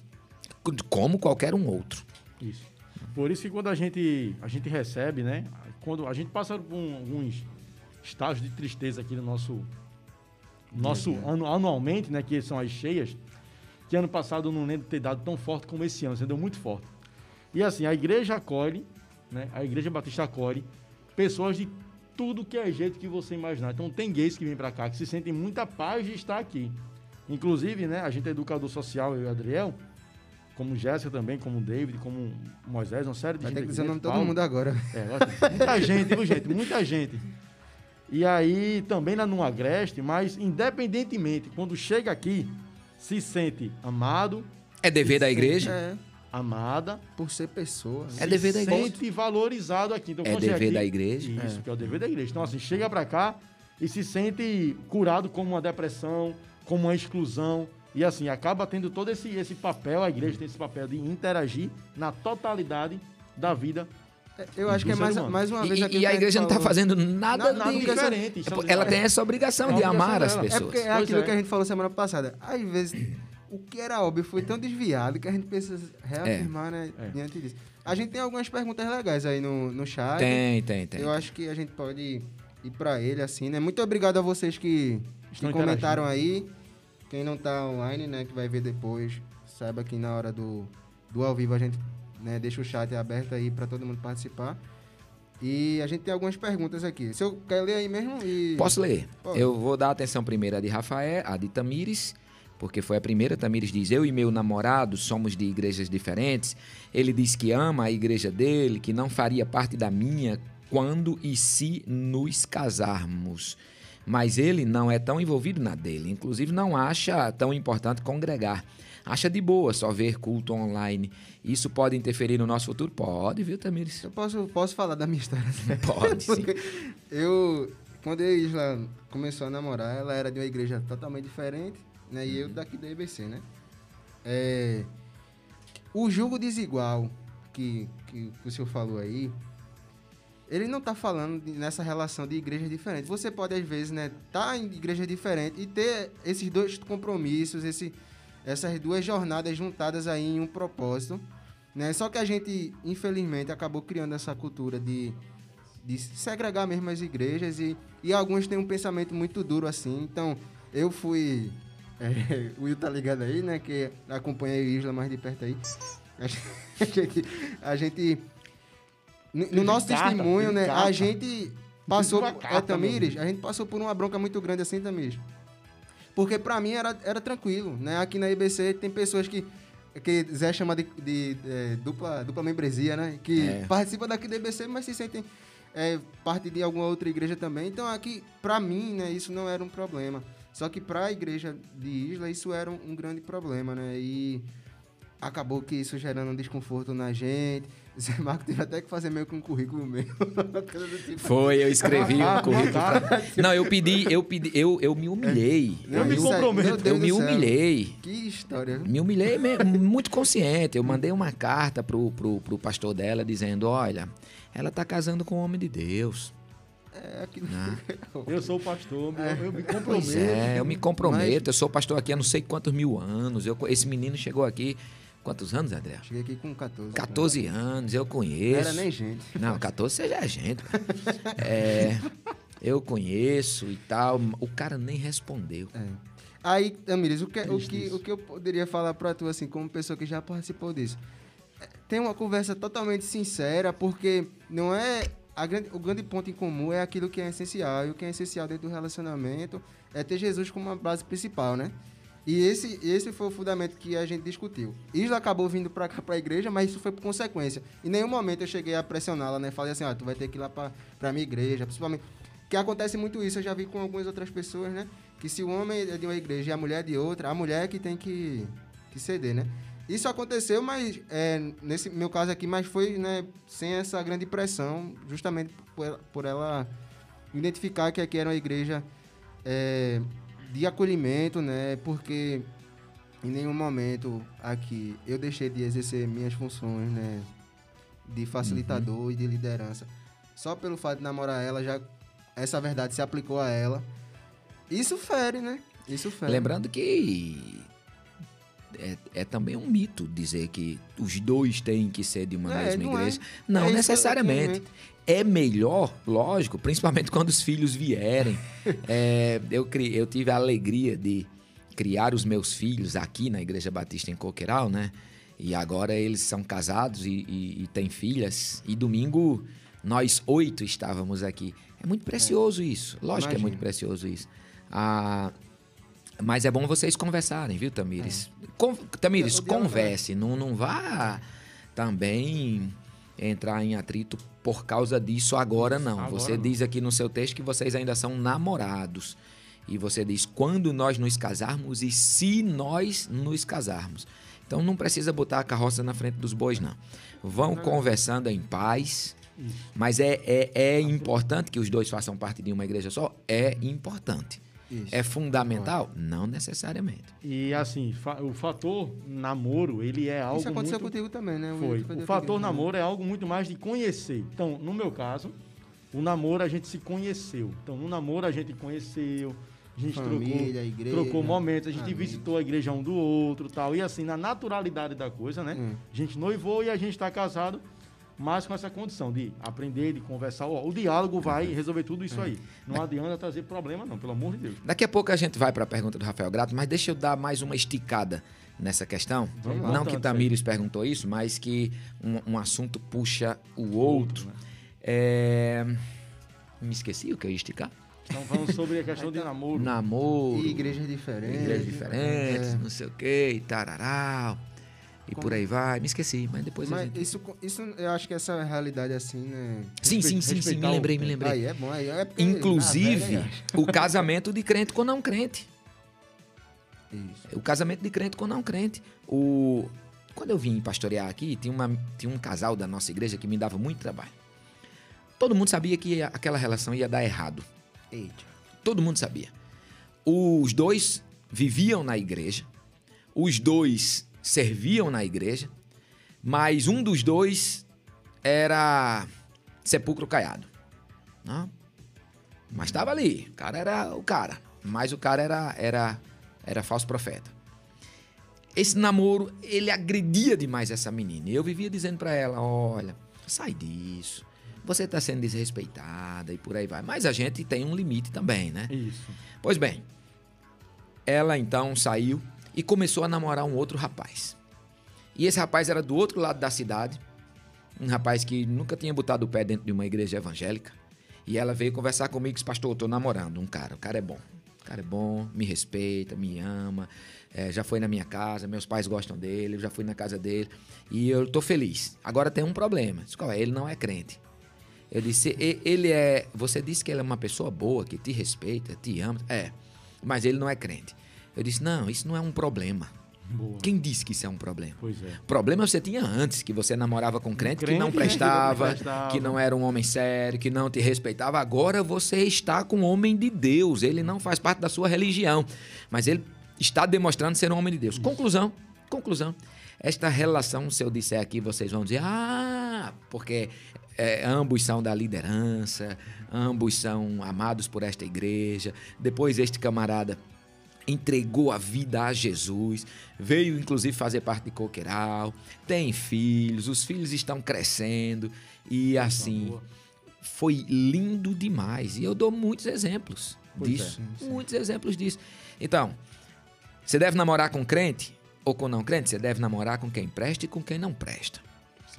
Como qualquer um outro. Isso. Por isso que quando a gente, a gente recebe, né? Quando a gente passa por um- alguns estágios de tristeza aqui no nosso, nosso ano, anualmente, né? Que são as cheias, que ano passado eu não lembro de ter dado tão forte como esse ano, você deu muito forte. E assim, a igreja acolhe, né? A igreja batista acolhe pessoas de tudo que é jeito que você imaginar. Então tem gays que vêm pra cá que se sentem muita paz de estar aqui. Inclusive, né? A gente é educador social, eu e o Adriel, como Jéssica também, como o David, como o Moisés, uma série de Vai gente ter que dizer o nome de todo mundo agora. É, ótimo. muita gente, viu, gente? Muita gente. E aí, também lá no Agreste, mas independentemente, quando chega aqui, se sente amado, É dever da igreja? É, amada, por ser pessoa. É dever da se igreja. sente valorizado aqui. Então, É dever aqui- da igreja. Isso, que é o dever da igreja. Então, assim, chega pra cá e se sente curado como uma depressão, como uma exclusão. E assim, acaba tendo todo esse, esse papel, a igreja tem esse papel de interagir na totalidade da vida. Eu acho que é mais, mais uma vez E, e a igreja não está fazendo nada, Na- nada de- diferente, isso é- Ela tem essa obrigação É de amar as dela. É pessoas. porque é Pois aquilo é. que a gente falou semana passada. Às vezes, o que era óbvio foi tão desviado que a gente precisa reafirmar, né, É. diante disso. A gente tem algumas perguntas legais aí no, no chat. Tem, tem, tem. Eu acho que a gente pode ir pra ele, assim, né? Muito obrigado a vocês que, que comentaram aí. Quem não tá online, né, que vai ver depois, saiba que na hora do, do ao vivo a gente né, deixa o chat aberto aí pra todo mundo participar. E a gente tem algumas perguntas aqui. Se eu quer ler aí mesmo e... Posso ler? Pode. Eu vou dar atenção primeiro à de Rafael, a de Tamires, porque foi a primeira. Tamires diz: Eu e meu namorado somos de igrejas diferentes. Ele diz que ama a igreja dele, que não faria parte da minha quando e se nos casarmos. Mas ele não é tão envolvido na dele. Inclusive, não acha tão importante congregar. Acha de boa só ver culto online. Isso pode interferir no nosso futuro? Pode, viu, Tamires? Eu posso, posso falar da minha história. (laughs) Pode, sim. Eu, quando a Isla começou a namorar, ela era de uma igreja totalmente diferente, né? E eu daqui da EBC, né? É, o julgo desigual que, que o senhor falou aí, ele não tá falando nessa relação de igrejas diferentes. Você pode, às vezes, né, tá em igreja diferente e ter esses dois compromissos, esse, essas duas jornadas juntadas aí em um propósito, né? Só que a gente, infelizmente, acabou criando essa cultura de, de segregar mesmo as igrejas e, e alguns têm um pensamento muito duro assim. Então, eu fui... (laughs) é, o Will tá ligado aí, né? Que acompanha a Isla mais de perto aí. A gente... A gente no, nosso carta, testemunho, né? A gente passou... É, Tamires, a gente passou por uma bronca muito grande assim, Tamires. Porque pra mim era, era tranquilo, né? Aqui na IBC tem pessoas que que Zé chama de, de, é, dupla, dupla membresia, né? Que É. participam daqui da IBC, mas se sentem é, parte de alguma outra igreja também. Então aqui, pra mim, né, isso não era um problema. Só que pra igreja de Isla, isso era um, um grande problema, né? E acabou que isso gerando um desconforto na gente. (laughs) Zé Marco teve até que fazer meio que um currículo meu. (laughs) tipo. Foi, eu escrevi Ah, um currículo. tá. pra- Não, eu pedi, eu pedi, eu, eu me humilhei. Eu me comprometo. Eu me humilhei. Que história. Me humilhei me- muito consciente. Eu mandei uma carta pro, pro, pro pastor dela dizendo: olha, ela tá casando com um homem de Deus. É aquilo. Né? Eu sou o pastor, eu, eu me Pois comprometo. é, eu me comprometo. Eu sou pastor aqui há não sei quantos mil anos. Eu, esse menino chegou aqui. Quantos anos, André? Cheguei aqui com 14. 14 anos, eu Não conheço. era nem gente. Não, 14 você já é gente. (laughs) É, eu conheço e tal. O cara nem respondeu. É. Aí, Tamires, o que, o, que, o que eu poderia falar pra tu, assim, como pessoa que já participou disso? É, Tem uma conversa totalmente sincera, porque não é. grande- o grande ponto em comum é aquilo que é essencial. E o que é essencial dentro do relacionamento é ter Jesus como uma base principal, né? E esse, esse foi o fundamento que a gente discutiu. Isla acabou vindo pra cá, pra igreja, mas isso foi por consequência. Em nenhum momento eu cheguei a pressioná-la, né? Falei assim, ó, tu vai ter que ir lá pra, pra minha igreja, principalmente. Que acontece muito isso, eu já vi com algumas outras pessoas, né? Que se o homem é de uma igreja e a mulher é de outra, a mulher é que tem que, que ceder, né? Isso aconteceu, mas é, nesse meu caso aqui, mas foi né, sem essa grande pressão, justamente por, por ela identificar que aqui era uma igreja é, de acolhimento, né? Porque em nenhum momento aqui eu deixei de exercer minhas funções, né? De facilitador e de liderança. só pelo fato de namorar ela, já essa verdade se aplicou a ela. Isso fere, né? Isso fere. Lembrando que é, é também um mito dizer que os dois têm que ser de uma É, mesma não é. igreja. É Não necessariamente. É melhor, lógico, principalmente quando os filhos vierem. (laughs) É, eu, cri- eu tive a alegria de criar os meus filhos aqui na Igreja Batista em Coqueiral, né? E agora eles são casados e, e- e têm filhas. E domingo nós oito estávamos aqui. É muito precioso isso. Lógico que é muito precioso isso. Ah, mas é bom vocês conversarem, viu, Tamires? Con- Tamires, O diálogo é- converse. Não, não vá também entrar em atrito por causa disso agora, não. Agora você não. diz aqui no seu texto que vocês ainda são namorados. E você diz quando nós nos casarmos e se nós nos casarmos. Então não precisa botar a carroça na frente dos bois, não. Vão conversando em paz. Mas é, é, é importante que os dois façam parte de uma igreja só? É importante. Isso. É fundamental? Não necessariamente. E assim, fa- o fator namoro, ele é algo Isso aconteceu muito... contigo também, né? Foi. Foi O fator namoro é algo muito mais de conhecer. Então, no meu caso, o namoro a gente se conheceu. Então, no namoro a gente conheceu, a gente Família, trocou, igreja, trocou momentos, a gente amigos. visitou a igreja um do outro tal. E assim, na naturalidade da coisa, né? Hum. A gente noivou e a gente está casado, mas com essa condição de aprender, de conversar. Ó, o diálogo vai resolver tudo isso aí. Não adianta trazer problema, não, pelo amor de Deus. Daqui a pouco a gente vai para a pergunta do Rafael Grato, mas deixa eu dar mais uma esticada nessa questão. Vamos lá. Não que Tamires perguntou isso, mas que um, um assunto puxa o outro. né? É... Me esqueci o que eu ia esticar. Então, falando sobre a (laughs) questão de namoro. Namoro, E igrejas diferentes. igrejas diferentes, É. não sei o que, e tararau, e por aí vai. Me esqueci, mas depois a Mas gente... isso, isso, eu acho que essa realidade assim, né? Sim, sim, sim, sim, me lembrei, me lembrei. Aí é bom, aí é porque Inclusive, na velha, o casamento de crente com não crente. Isso. O casamento de crente com não crente. O... Quando eu vim pastorear aqui, tinha, uma, tinha um casal da nossa igreja que me dava muito trabalho. Todo mundo sabia que aquela relação ia dar errado. Eita. Todo mundo sabia. Os dois viviam na igreja, os dois serviam na igreja, mas um dos dois era sepulcro caiado. Né? Mas estava ali, o cara era o cara, mas o cara era, era, era falso profeta. Esse namoro, ele agredia demais essa menina. E eu vivia dizendo pra ela: olha, sai disso. Você tá sendo desrespeitada e por aí vai. Mas a gente tem um limite também, né? Isso. Pois bem, ela então saiu e começou a namorar um outro rapaz. E esse rapaz era do outro lado da cidade, um rapaz que nunca tinha botado o pé dentro de uma igreja evangélica. E ela veio conversar comigo e disse, pastor, eu tô namorando um cara, o cara é bom. O cara é bom, me respeita, me ama, é, já foi na minha casa, meus pais gostam dele, eu já fui na casa dele e eu tô feliz. Agora tem um problema. Disse, é? Ele não é crente. Eu disse, "E- ele é. Você disse que ele é uma pessoa boa, que te respeita, te ama. É, mas ele não é crente. Eu disse, não, isso não é um problema. Boa. Quem disse que isso é um problema? Pois é. Problema você tinha antes, que você namorava com crente, que crente não que não prestava, prestava. que não era um homem sério, que não te respeitava. Agora você está com um homem de Deus. Ele não faz parte da sua religião, mas ele está demonstrando ser um homem de Deus. Conclusão, conclusão. Esta relação, se eu disser aqui, vocês vão dizer, ah, porque é, ambos são da liderança, ambos são amados por esta igreja. Depois este camarada entregou a vida a Jesus, veio inclusive fazer parte de Coqueiral, tem filhos, os filhos estão crescendo e assim foi lindo demais. E eu dou muitos exemplos Pois disso, é. muitos exemplos disso. Então, você deve namorar com crente ou com não crente? Você deve namorar com quem presta e com quem não presta.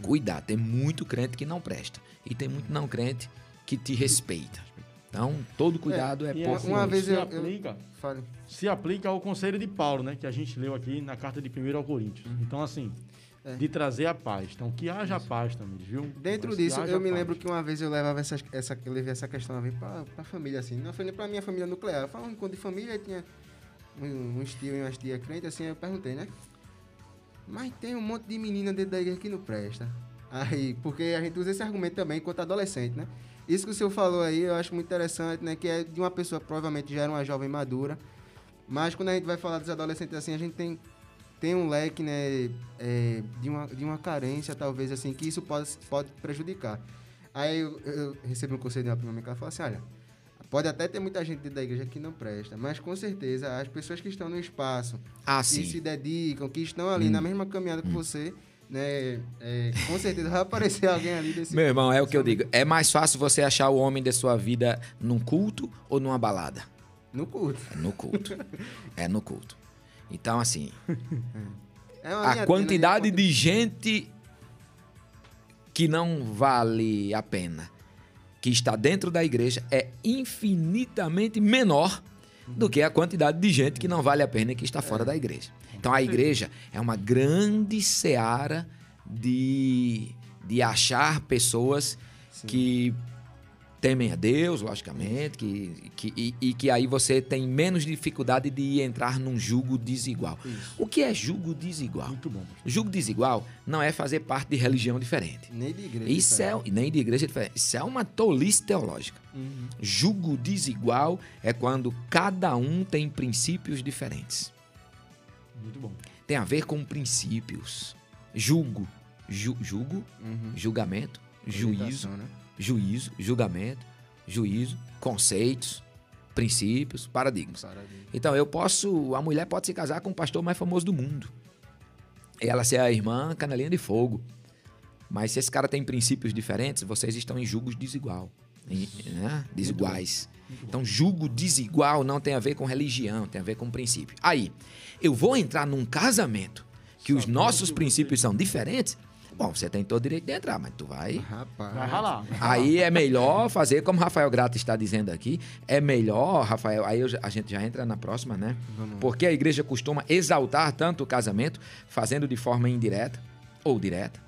Cuidado, tem muito crente que não presta e tem muito não crente que te respeita. Então, todo cuidado é, E pouco. assim, uma vez se eu- eu- aplica, Fale. se aplica ao conselho de Paulo, né? Que a gente leu aqui na carta de 1 ao Coríntios. Uhum. Então, assim, É. de trazer a paz. Então, que haja paz também, viu? Dentro Mas disso, eu me paz. lembro que uma vez eu levava essa, essa, eu levei essa questão pra, pra família, assim. Não foi nem pra minha família nuclear. Foi um encontro de família, tinha um- uns tios e umas tias crentes, assim, eu perguntei, né? Mas tem um monte de menina dentro da igreja que não presta. Aí, porque a gente usa esse argumento também enquanto adolescente, né? Isso que o senhor falou aí, eu acho muito interessante, né? Que é de uma pessoa que provavelmente já era uma jovem madura. Mas quando a gente vai falar dos adolescentes assim, a gente tem, tem um leque, né? é, de, uma, de uma carência, talvez, assim, que isso pode, pode prejudicar. Aí eu, eu recebi um conselho de uma prima minha que ela falou assim, olha, pode até ter muita gente dentro da igreja que não presta, mas com certeza as pessoas que estão no espaço, Ah, que sim. se dedicam, que estão ali na mesma caminhada com você, né, é, com certeza vai aparecer alguém ali desse... Meu irmão, é o que eu digo. É mais fácil você achar o homem da sua vida num culto ou numa balada? No culto. É no culto. (laughs) é no culto. Então, assim, É linha a tênue, quantidade né? de gente que não vale a pena, que está dentro da igreja, é infinitamente menor do que a quantidade de gente que não vale a pena e que está fora da igreja. Então a igreja é uma grande seara de, de achar pessoas que temem a Deus, logicamente, que, que, e, e que aí você tem menos dificuldade de entrar num jugo desigual. O que é jugo desigual? Muito bom. Jugo desigual não é fazer parte de religião diferente. Nem de igreja. Isso é, diferente. nem de igreja diferente. Isso é uma tolice teológica. Uhum. Jugo desigual é quando cada um tem princípios diferentes. Muito bom. Tem a ver com princípios. Julgo. Ju, julgo, Uhum. julgamento, juízo, né? juízo, julgamento, juízo, conceitos, princípios, paradigmas. Paradigma. Então, eu posso. A mulher pode se casar com o pastor mais famoso do mundo. Ela ser a irmã canelinha de fogo. Mas se esse cara tem princípios diferentes, vocês estão em julgos desigual. Né? Desiguais. Então, julgo desigual não tem a ver com religião, tem a ver com princípio. Aí, eu vou entrar num casamento que os nossos princípios são diferentes. Bom, você tem todo o direito de entrar, mas tu vai Rapaz. Vai ralar. Aí é melhor fazer, como Rafael Grato está dizendo aqui, é melhor, Rafael, aí eu já- a gente já entra na próxima, né? Porque a igreja costuma exaltar tanto o casamento, fazendo de forma indireta ou direta,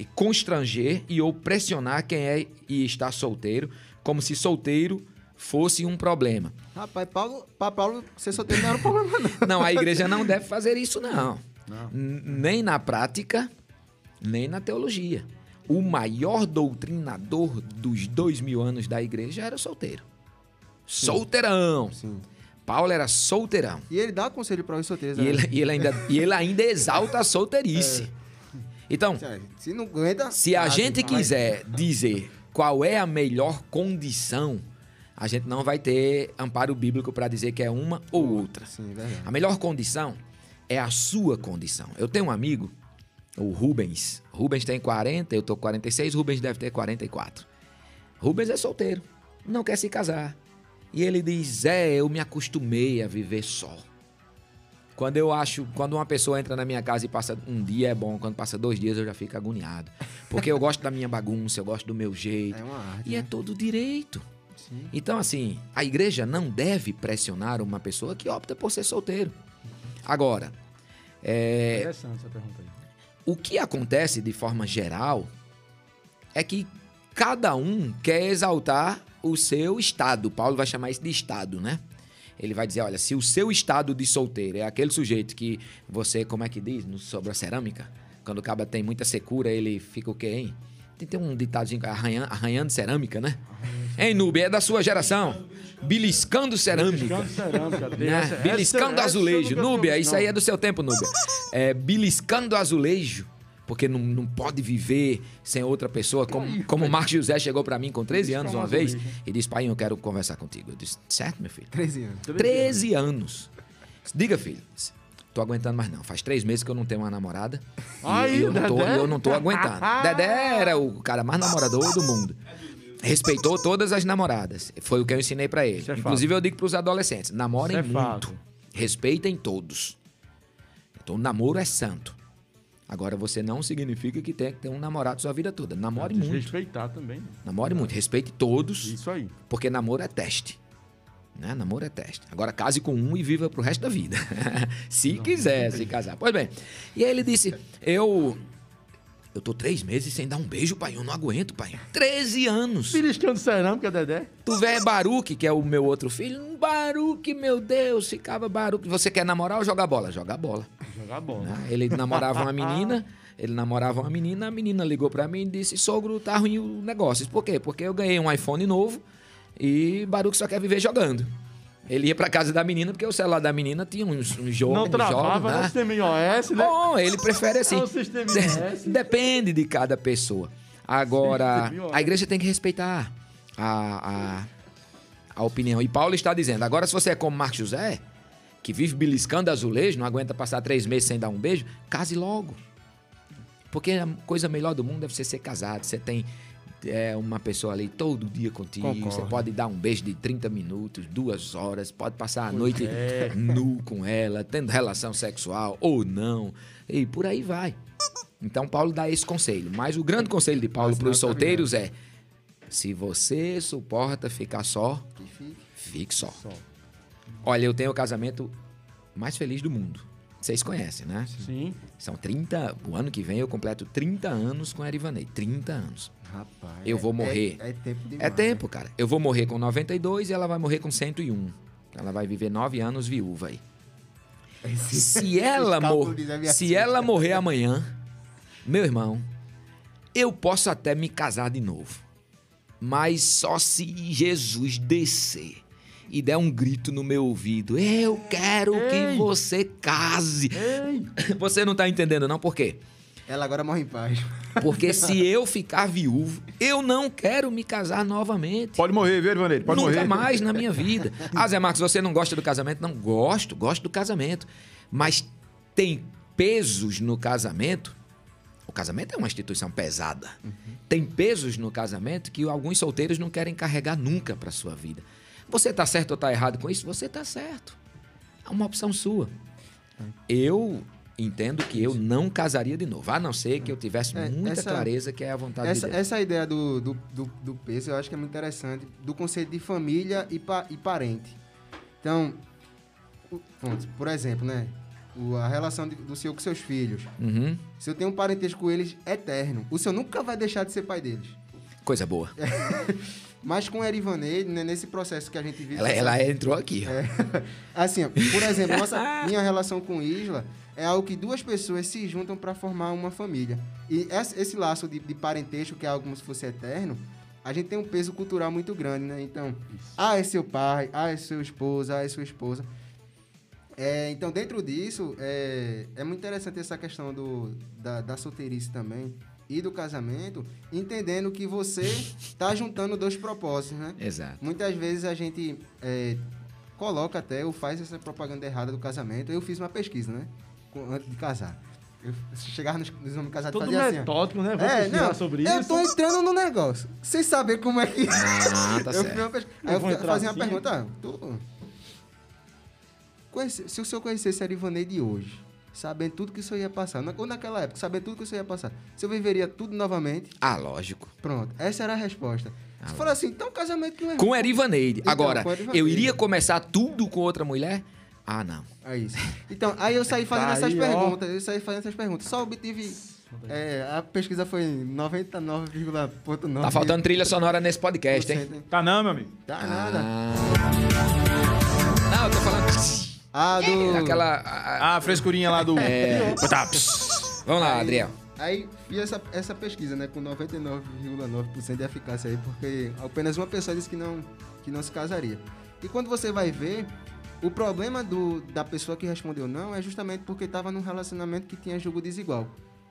e constranger e ou pressionar quem é e está solteiro, como se solteiro fosse um problema. Rapaz, Paulo, pra Paulo, ser solteiro não era um problema, não. (laughs) Não, a igreja não deve fazer isso, não. Não. Nem na prática, nem na teologia. O maior doutrinador dos dois mil anos da igreja era solteiro. Solteirão. Sim. Paulo era solteirão. E ele dá conselho para os solteiros. E né? ele, e ele ainda, e ele ainda exalta a solteirice. Então, Se não aguenta... se a gente quiser dizer qual é a melhor condição, a gente não vai ter amparo bíblico para dizer que é uma ou outra. Sim. A melhor condição é a sua condição. Eu tenho um amigo, o Rubens. Rubens tem 40, eu tô com 46, Rubens deve ter 44. Rubens é solteiro, não quer se casar. E ele diz: "É, eu me acostumei a viver só". Quando eu acho, quando uma pessoa entra na minha casa e passa um dia é bom, quando passa dois dias eu já fico agoniado, porque eu gosto da minha bagunça, eu gosto do meu jeito. É uma arte, E é né? todo direito. Sim. Então, assim, a igreja não deve pressionar uma pessoa que opta por ser solteiro. Agora, é, Interessante essa pergunta aí. o que acontece de forma geral é que cada um quer exaltar o seu estado. Paulo vai chamar isso de estado, né? Ele vai dizer, olha, se o seu estado de solteiro é aquele sujeito que você, como é que diz, no- sobre a cerâmica, quando o caba tem muita secura, ele fica o quê, hein? Tem, tem um ditadozinho, arranhando, arranhando cerâmica, né? Hein, Nube, é da sua geração. Beliscando cerâmica. Beliscando cerâmica. Né? Beliscando eu azulejo. Núbia, isso aí é do seu tempo, Núbia. É, beliscando azulejo, porque não, não pode viver sem outra pessoa. Como, como o Marcos José chegou pra mim com 13 anos uma um vez azulejo. e disse: Pai, eu quero conversar contigo. Eu disse: Certo, meu filho. 13 anos. 13 anos. Diga, filho. Tô aguentando mais não. Faz três meses que eu não tenho uma namorada. E, Aí, e eu, não tô, e eu não tô aguentando. (laughs) Dedé era o cara mais namorador do mundo. Respeitou todas as namoradas. Foi o que eu ensinei pra ele. É fato. Inclusive, eu digo pros adolescentes: namorem é muito. fato. Respeitem todos. Então, o namoro é santo. Agora, você não significa que tem que ter um namorado sua vida toda. Namore muito. Respeitar também. Namore muito. Respeite todos. Isso aí. Porque namoro é teste. Né? Namoro é teste. Agora case com um e viva pro resto da vida. (laughs) se quiser se casar. Pois bem. E aí ele disse: Eu. Eu tô três meses sem dar um beijo, pai. Eu não aguento, pai. 13 anos. Beliscando cerâmica, Dedé. Tu vê Baruque, que é o meu outro filho. Baruque, meu Deus, ficava Baruque. Você quer namorar ou jogar bola? Jogar bola. Jogar bola. né? Ele namorava uma menina, ele namorava uma menina, a menina ligou pra mim e disse: Sogro, tá ruim o negócio. Por quê? Porque eu ganhei um iPhone novo e Baruque só quer viver jogando. Ele ia pra casa da menina, porque o celular da menina tinha uns, uns jogos. Não travava jogos, no né? sistema iOS, né? Bom, ele prefere assim. É (laughs) o sistema iOS. Depende de cada pessoa. Agora, a igreja tem que respeitar a, a, a opinião. E Paulo está dizendo: agora, se você é como Marcos José, que vive beliscando azulejo, não aguenta passar três meses sem dar um beijo, case logo. Porque a coisa melhor do mundo deve ser ser casado. Você tem é, uma pessoa ali todo dia contigo. Concordo. Você pode dar um beijo de 30 minutos, duas horas, pode passar a noite é. nu com ela, tendo relação sexual ou não. E por aí vai. Então Paulo dá esse conselho. Mas o grande conselho de Paulo para os solteiros é: se você suporta ficar só, Que fique. fique só. Só. Olha, eu tenho o casamento mais feliz do mundo. Vocês conhecem, né? Sim. São 30. O ano que vem eu completo 30 anos com a Erivanei. 30 anos. Rapaz. Eu vou é- morrer. É, é tempo demais. É tempo, cara. Eu vou morrer com 92 e ela vai morrer com 101. Ela vai viver 9 anos viúva aí. né? Esse- Se (laughs) ela, mor se ela morrer amanhã, meu irmão, eu posso até me casar de novo. Mas só se Jesus descer e der um grito no meu ouvido: Eu quero que Ei! você case. Ei! (laughs) Você não tá entendendo, não? Por quê? Ela agora morre em paz. (laughs) Porque se eu ficar viúvo, eu não quero me casar novamente. Pode morrer, viu, Erivaneiro? Pode Nunca morrer. mais na minha vida. Ah, Zé Marcos, você não gosta do casamento? Não, gosto, gosto do casamento. Mas tem pesos no casamento. O casamento é uma instituição pesada. Tem pesos no casamento que alguns solteiros não querem carregar nunca para sua vida. Você tá certo ou tá errado com isso? Você tá certo. É uma opção sua. Eu entendo que eu não casaria de novo, a não ser que eu tivesse É, muita essa- clareza que é a vontade Essa, de Deus. essa ideia do, do, do, do peso eu acho que é muito interessante, do conceito de família e, pa, e parente. Então, por exemplo, né? A relação do senhor com seus filhos. Uhum. Se eu tenho um parentesco com eles eterno, o senhor nunca vai deixar de ser pai deles. Coisa boa. (laughs) Mas com a Erivaneide, né, nesse processo que a gente vive. Ela, ela entrou aqui. (laughs) ó. É. Assim, por exemplo, nossa, (laughs) minha relação com Isla é algo que duas pessoas se juntam para formar uma família. E esse, esse laço de, de parentesco, que é algo como se fosse eterno, a gente tem um peso cultural muito grande, né? Então, ah, é seu pai, ah, é seu esposo, ah, é sua esposa. É, então, dentro disso, é, é muito interessante essa questão do, da, da solteirice também e do casamento, entendendo que você está juntando dois propósitos, né? Exato. Muitas vezes a gente é, coloca até ou faz essa propaganda errada do casamento. Eu fiz uma pesquisa, né? Antes de casar. Eu chegava nos, nos homens casados e Todo fazia assim. ó. metódico, né? Vou É, não, sobre eu isso. tô entrando no negócio. Sem saber como é que. Ah, (laughs) tá eu certo. fiz uma pesquisa. Eu Aí eu entrar fazia uma assim. pergunta. ah, tu... Conhece- se o senhor conhecesse a Irivaneide hoje, sabendo tudo que o senhor ia passar, na- ou naquela época, sabendo tudo que o senhor ia passar, o senhor viveria tudo novamente? Ah, lógico. Pronto, essa era a resposta. Você falou assim, então casamento que não é Com Erivaneide. Então, Agora, com Erivaneide. eu iria começar tudo com outra mulher? Ah, não. É isso. Então, aí eu saí fazendo Tá essas aí, ó. perguntas. Eu saí fazendo essas perguntas. Só obtive. é, a pesquisa foi 99,9. Tá faltando trilha sonora nesse podcast, hein? Tá não, meu amigo. Tá nada. Ah. Não, eu tô falando. Ah, do. Aquela. a- a- Ah, a frescurinha lá do... É. Vamos lá, Aí- Adriel. Aí fiz essa, essa pesquisa, né? Com 99,9% de eficácia aí, porque apenas uma pessoa disse que não, que não se casaria. E quando você vai ver, o problema do, da pessoa que respondeu não é justamente porque estava num relacionamento que tinha jogo desigual.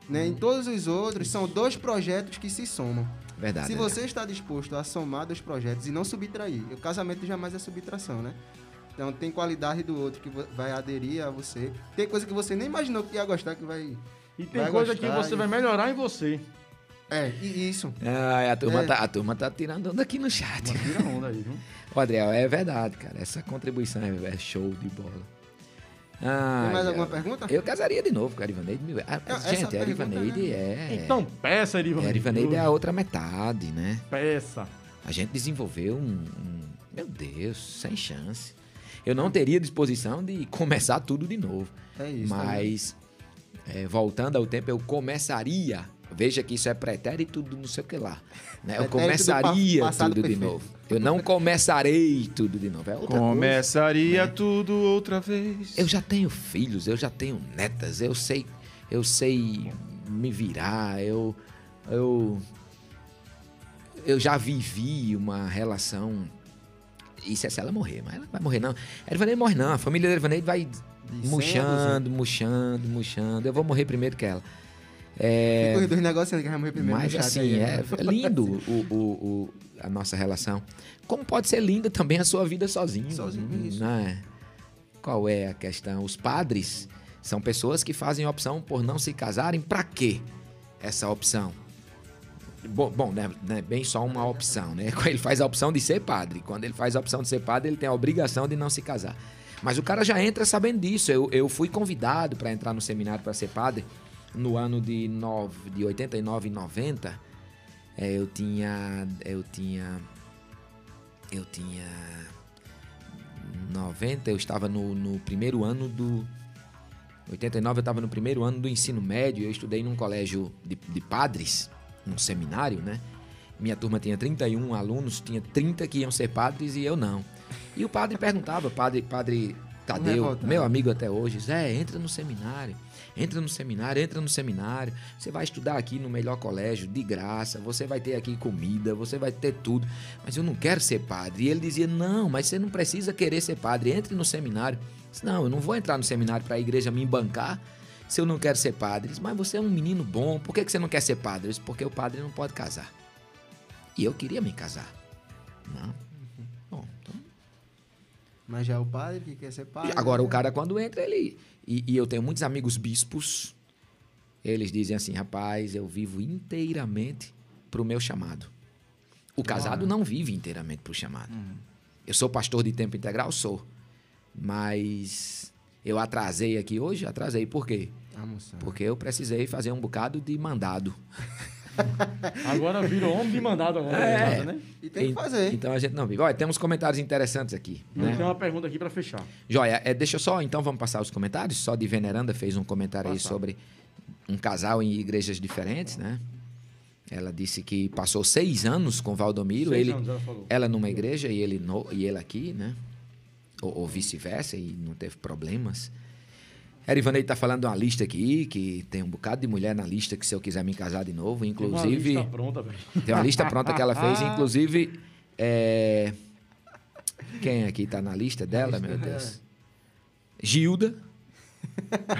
Né? Em todos os outros, são dois projetos que se somam. Verdade. Se Adriel. você está disposto a somar dois projetos e não subtrair, o casamento jamais é subtração, né? Então tem qualidade do outro que vai aderir a você. Tem coisa que você nem imaginou que ia gostar que vai. E tem vai coisa que gostar você e- vai melhorar em você. É, e isso. Ah, a, turma É. tá, a turma tá tirando onda aqui no chat. Tira onda aí, viu? (laughs) Ô, Adriel, é verdade, cara. Essa contribuição é, é show de bola. Ah, Tem mais alguma pergunta? Eu casaria de novo com a Erivaneide. mil- Ah, Não, essa gente, a pergunta, Erivaneide né? é. Então, peça, a Erivan. Erivaneide é a outra metade, né? Peça. A gente desenvolveu um, um- Meu Deus, sem chance. Eu não teria disposição de (laughs) começar tudo de novo. É isso. Mas, é, voltando ao tempo, eu começaria. Veja que isso é pretérito do não sei o que lá. Né? Eu começaria pa- tudo de perfeito. novo. Eu não começarei tudo de novo. É outra coisa. Começaria tudo outra vez. Eu já tenho filhos, eu já tenho netas, eu sei, eu sei me virar, eu, eu, eu já vivi uma relação. Isso é se ela morrer, mas ela vai morrer não. A Erivaneide morre não, a família da Erivaneide vai a murchando, murchando, murchando. Eu vou morrer primeiro que ela. É, os dois negociando que vai morrer primeiro. mas assim, aí, é, né? é lindo o, o- o- a nossa relação. Como pode ser linda também a sua vida sozinho. Sozinho, hum, isso. né? Qual é a questão? Os padres são pessoas que fazem opção por não se casarem. Pra quê essa opção? Bom, bom né, não é bem só uma opção, né? (laughs) Ele faz a opção de ser padre. Quando ele faz a opção de ser padre, ele tem a obrigação de não se casar. Mas o cara já entra sabendo disso. Eu, eu fui convidado para entrar no seminário para ser padre no ano de, nove, de 89 e 90. É, eu tinha. Eu tinha. Eu tinha. 90, eu estava no, no primeiro ano do. 89 eu estava no primeiro ano do ensino médio. Eu estudei num colégio de, de padres, num seminário, né? Minha turma tinha 31 alunos, tinha 30 que iam ser padres e eu não. E o padre perguntava, padre, padre Tadeu, meu amigo até hoje, Zé, entra no seminário, entra no seminário, entra no seminário. Você vai estudar aqui no melhor colégio, de graça, você vai ter aqui comida, você vai ter tudo. Mas eu não quero ser padre. E ele dizia, não, mas você não precisa querer ser padre, entre no seminário. Eu disse, não, eu não vou entrar no seminário para a igreja me bancar se eu não quero ser padre. Mas você é um menino bom, por que você não quer ser padre? Disse, porque o padre não pode casar. E eu queria me casar. Não. Bom, então Mas já é o padre que quer ser padre. Agora, né? o cara, quando entra, ele. E, e eu tenho muitos amigos bispos. Eles dizem assim: rapaz, eu vivo inteiramente pro meu chamado. O casado não vive inteiramente pro chamado. Eu sou pastor de tempo integral? Sou. Mas eu atrasei aqui hoje? Atrasei. Por quê? Almoçar. Porque eu precisei fazer um bocado de mandado. (laughs) Agora virou homem de mandado agora. É. né? E tem que fazer. Então a gente não vive. Olha, temos comentários interessantes aqui. Né? Tem uma pergunta aqui pra fechar. Joia, é, deixa eu só, então vamos passar os comentários. Só de Veneranda fez um comentário aí sobre um casal em igrejas diferentes, né? Ela disse que passou seis anos com Valdomiro, Seis ele, anos, ela falou. ela numa igreja e ele, no, e ele aqui, né? Ou, ou vice-versa, e não teve problemas. Erivanei tá falando de uma lista aqui, que tem um bocado de mulher na lista que se eu quiser me casar de novo, Tem uma inclusive... lista pronta, velho. Tem uma lista pronta que ela fez, (laughs) inclusive. é, Quem aqui tá na lista dela, meu Deus? Gilda.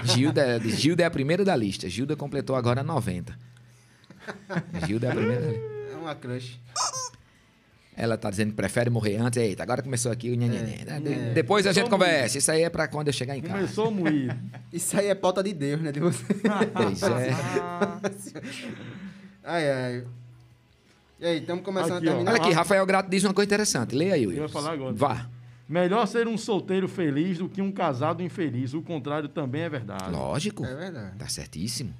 Gilda, é- Gilda é a primeira da lista. Gilda completou agora 90. Gilda é a primeira. da lista. É uma crush. Ela tá dizendo que prefere morrer antes. Eita, agora começou aqui o nhenhenhen. É, De- é. Depois a gente conversa. Isso aí é pra quando eu chegar em casa. Começou moído. (laughs) Isso aí é pauta de Deus, né? De você. Pois é. (laughs) Ai, ai. E aí, estamos começando Aqui, a terminar. Olha aqui, Rafael Grato diz uma coisa interessante. Leia aí, Eu ia Wilson. falar agora. Vá. Melhor ser um solteiro feliz do que um casado infeliz. O contrário também é verdade. Lógico. É verdade. Tá certíssimo.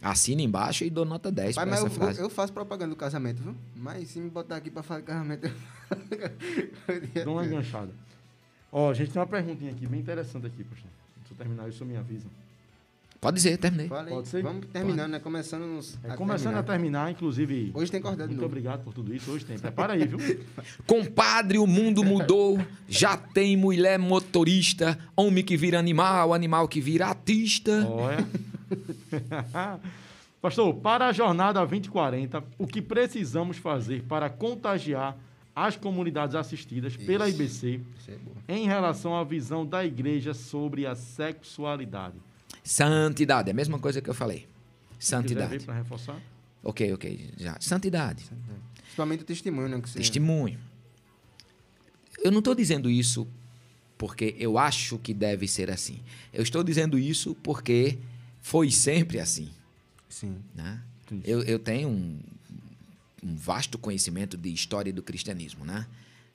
Assina embaixo e dou nota 10 Pai, pra mas essa eu, frase. eu faço propaganda do casamento, viu? Mas se me botar aqui pra falar de casamento. eu- (laughs) Dá uma enganchada. Ó, a gente tem uma perguntinha aqui, bem interessante aqui, pastor. Se eu terminar isso, me avisa. Pode dizer, terminei. Fala aí. Pode ser? Vamos terminando, né? Começando nos. É, começando a terminar, inclusive. Hoje tem cordel de Muito novo. obrigado por tudo isso. Hoje tem. Prepara aí, viu? (laughs) Compadre, o mundo mudou. Já tem mulher motorista, homem que vira animal, animal que vira artista. Olha. (laughs) Pastor, para a jornada 2040, o que precisamos fazer para contagiar as comunidades assistidas pela Isso. IBC Isso é em relação à visão da igreja sobre a sexualidade? Santidade, é a mesma coisa que eu falei. Santidade. para reforçar. Ok, ok. Já. Santidade. Principalmente o testemunho, né? Que você... Testemunho. Eu não estou dizendo isso porque eu acho que deve ser assim. Eu estou dizendo isso porque foi sempre assim. Sim. né? Eu, eu tenho um, um vasto conhecimento de história do cristianismo, né?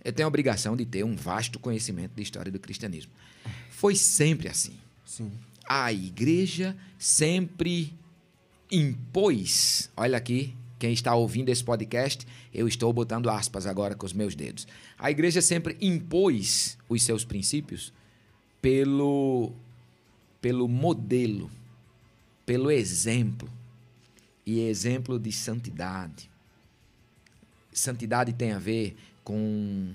Eu tenho a obrigação de ter um vasto conhecimento de história do cristianismo. Foi sempre assim. Sim. A igreja sempre impôs. Olha aqui, quem está ouvindo esse podcast, eu estou botando aspas agora com os meus dedos. A igreja sempre impôs os seus princípios pelo pelo modelo, pelo exemplo e exemplo de santidade. Santidade tem a ver com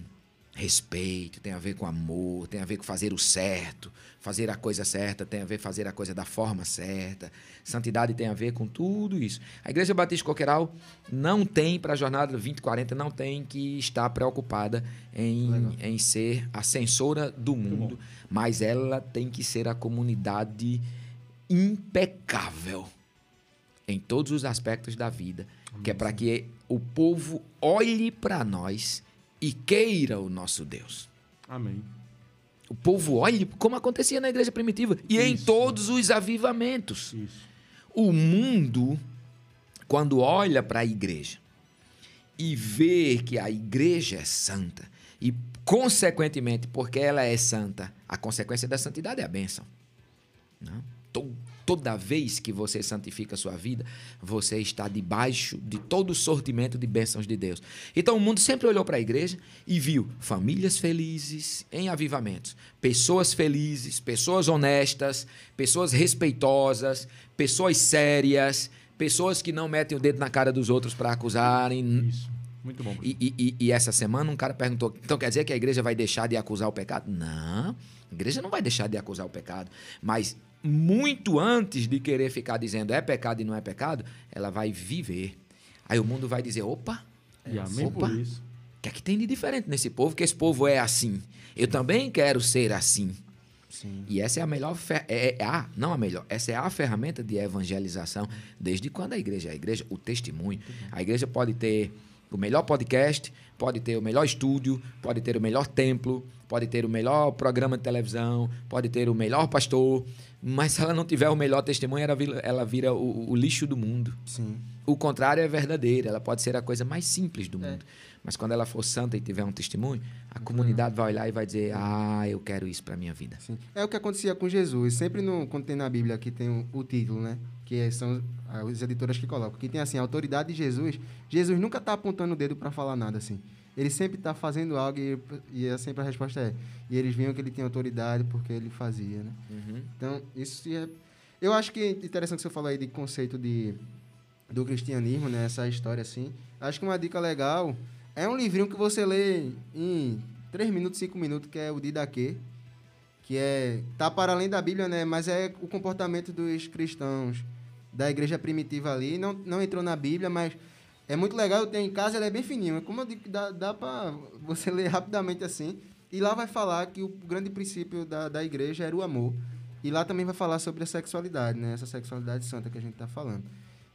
respeito, tem a ver com amor, tem a ver com fazer o certo, fazer a coisa certa, tem a ver com fazer a coisa da forma certa. Santidade tem a ver com tudo isso. A Igreja Batista Coqueiral não tem, para a jornada 2040, não tem que estar preocupada em, em ser a censora do mundo, mas ela tem que ser a comunidade impecável em todos os aspectos da vida, que é para que o povo olhe para nós e queira o nosso Deus. Amém. O povo olhe como acontecia na igreja primitiva e em Isso. todos os avivamentos. Isso. O mundo, quando olha para a igreja e vê que a igreja é santa, e consequentemente, porque ela é santa, a consequência da santidade é a bênção. Não? To- Toda vez que você santifica a sua vida, você está debaixo de todo o sortimento de bênçãos de Deus. Então o mundo sempre olhou para a igreja e viu famílias felizes em avivamentos, pessoas felizes, pessoas honestas, pessoas respeitosas, pessoas sérias, pessoas que não metem o dedo na cara dos outros para acusarem. Isso. Muito bom. E, e- e- e essa semana um cara perguntou: então quer dizer que a igreja vai deixar de acusar o pecado? Não, a igreja não vai deixar de acusar o pecado. Mas muito antes de querer ficar dizendo é pecado e não é pecado, ela vai viver. Aí o mundo vai dizer: opa, E amém Opa. o que é que tem de diferente nesse povo? Que esse povo é assim. Eu também quero ser assim. Sim. E essa é a melhor. Fer... É, é a, não a melhor. Essa é a ferramenta de evangelização. Desde quando a igreja é a igreja? O testemunho. A igreja pode ter o melhor podcast, pode ter o melhor estúdio, pode ter o melhor templo, pode ter o melhor programa de televisão, pode ter o melhor pastor. Mas se ela não tiver o melhor testemunho, ela vira, ela vira o, o lixo do mundo. Sim. O contrário é verdadeiro. Ela pode ser a coisa mais simples do mundo. Mas quando ela for santa e tiver um testemunho, a comunidade vai olhar e vai dizer: Ah, eu quero isso para minha vida. Sim. É o que acontecia com Jesus. Sempre no, quando tem na Bíblia que tem o, o título, né? Que são os editores que colocam. Que tem assim, a autoridade de Jesus. Jesus nunca está apontando o dedo para falar nada assim. Ele sempre está fazendo algo e, e é sempre a resposta é. E eles viam que ele tinha autoridade porque ele fazia, né? Então, isso é. Eu acho que é interessante que você falou aí de conceito de, do cristianismo, né? Essa história assim. Acho que uma dica legal é um livrinho que você lê em 3 minutos, 5 minutos, que é o Didaquê. Que é. tá para além da Bíblia, né? Mas é o comportamento dos cristãos da igreja primitiva ali. Não, não entrou na Bíblia, mas é muito legal. Eu tenho em casa, ele é bem fininho. Como eu digo, dá, dá para você (laughs) ler rapidamente assim. E lá vai falar que o grande princípio da, da igreja era o amor. E lá também vai falar sobre a sexualidade, né? Essa sexualidade santa que a gente tá falando.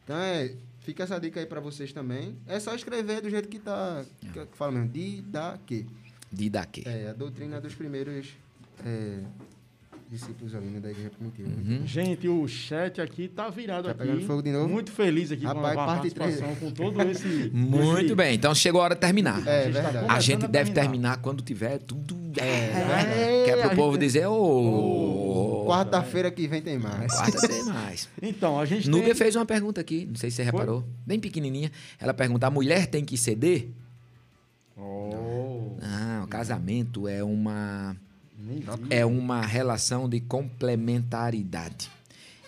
Então é. Fica essa dica aí para vocês também. É só escrever do jeito que tá. Que, que fala mesmo. De da que. De daqui. É, a doutrina dos primeiros é, discípulos ali, né, da igreja primitiva. Uhum. Gente, o chat aqui tá virado Tá aqui. pegando fogo de novo? Muito feliz aqui Rapaz, com a parte participação, com todo esse... (laughs) Muito esse- bem, então chegou a hora de terminar. É, A gente tá. A gente deve terminar. terminar quando tiver tudo. É, que é a pro gente- povo dizer, ô. Quarta-feira que vem tem mais. Quarta tem (laughs) mais. Então, a gente Núbia tem... fez uma pergunta aqui, não sei se você reparou, bem pequenininha. Ela pergunta: a mulher tem que ceder? Oh, Não, o casamento é uma. É uma relação de complementaridade.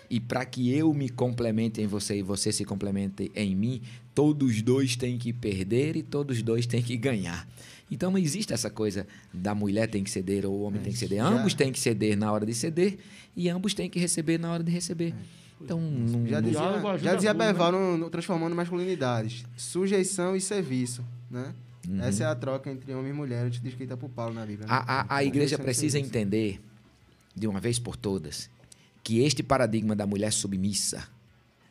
E para que eu me complemente em você e você se complemente em mim, todos dois têm que perder e todos dois têm que ganhar. Então não existe essa coisa da mulher tem que ceder ou o homem tem que ceder. já- Ambos têm que ceder na hora de ceder e ambos têm que receber na hora de receber. Então não, Já não- dizia, já dizia tudo, né? Beval no, no Transformando Masculinidades. Sujeição e serviço, né? Essa é a troca entre homem e mulher, descrita por Paulo na Bíblia. né? A, a, a igreja precisa entender, de uma vez por todas, que este paradigma da mulher submissa,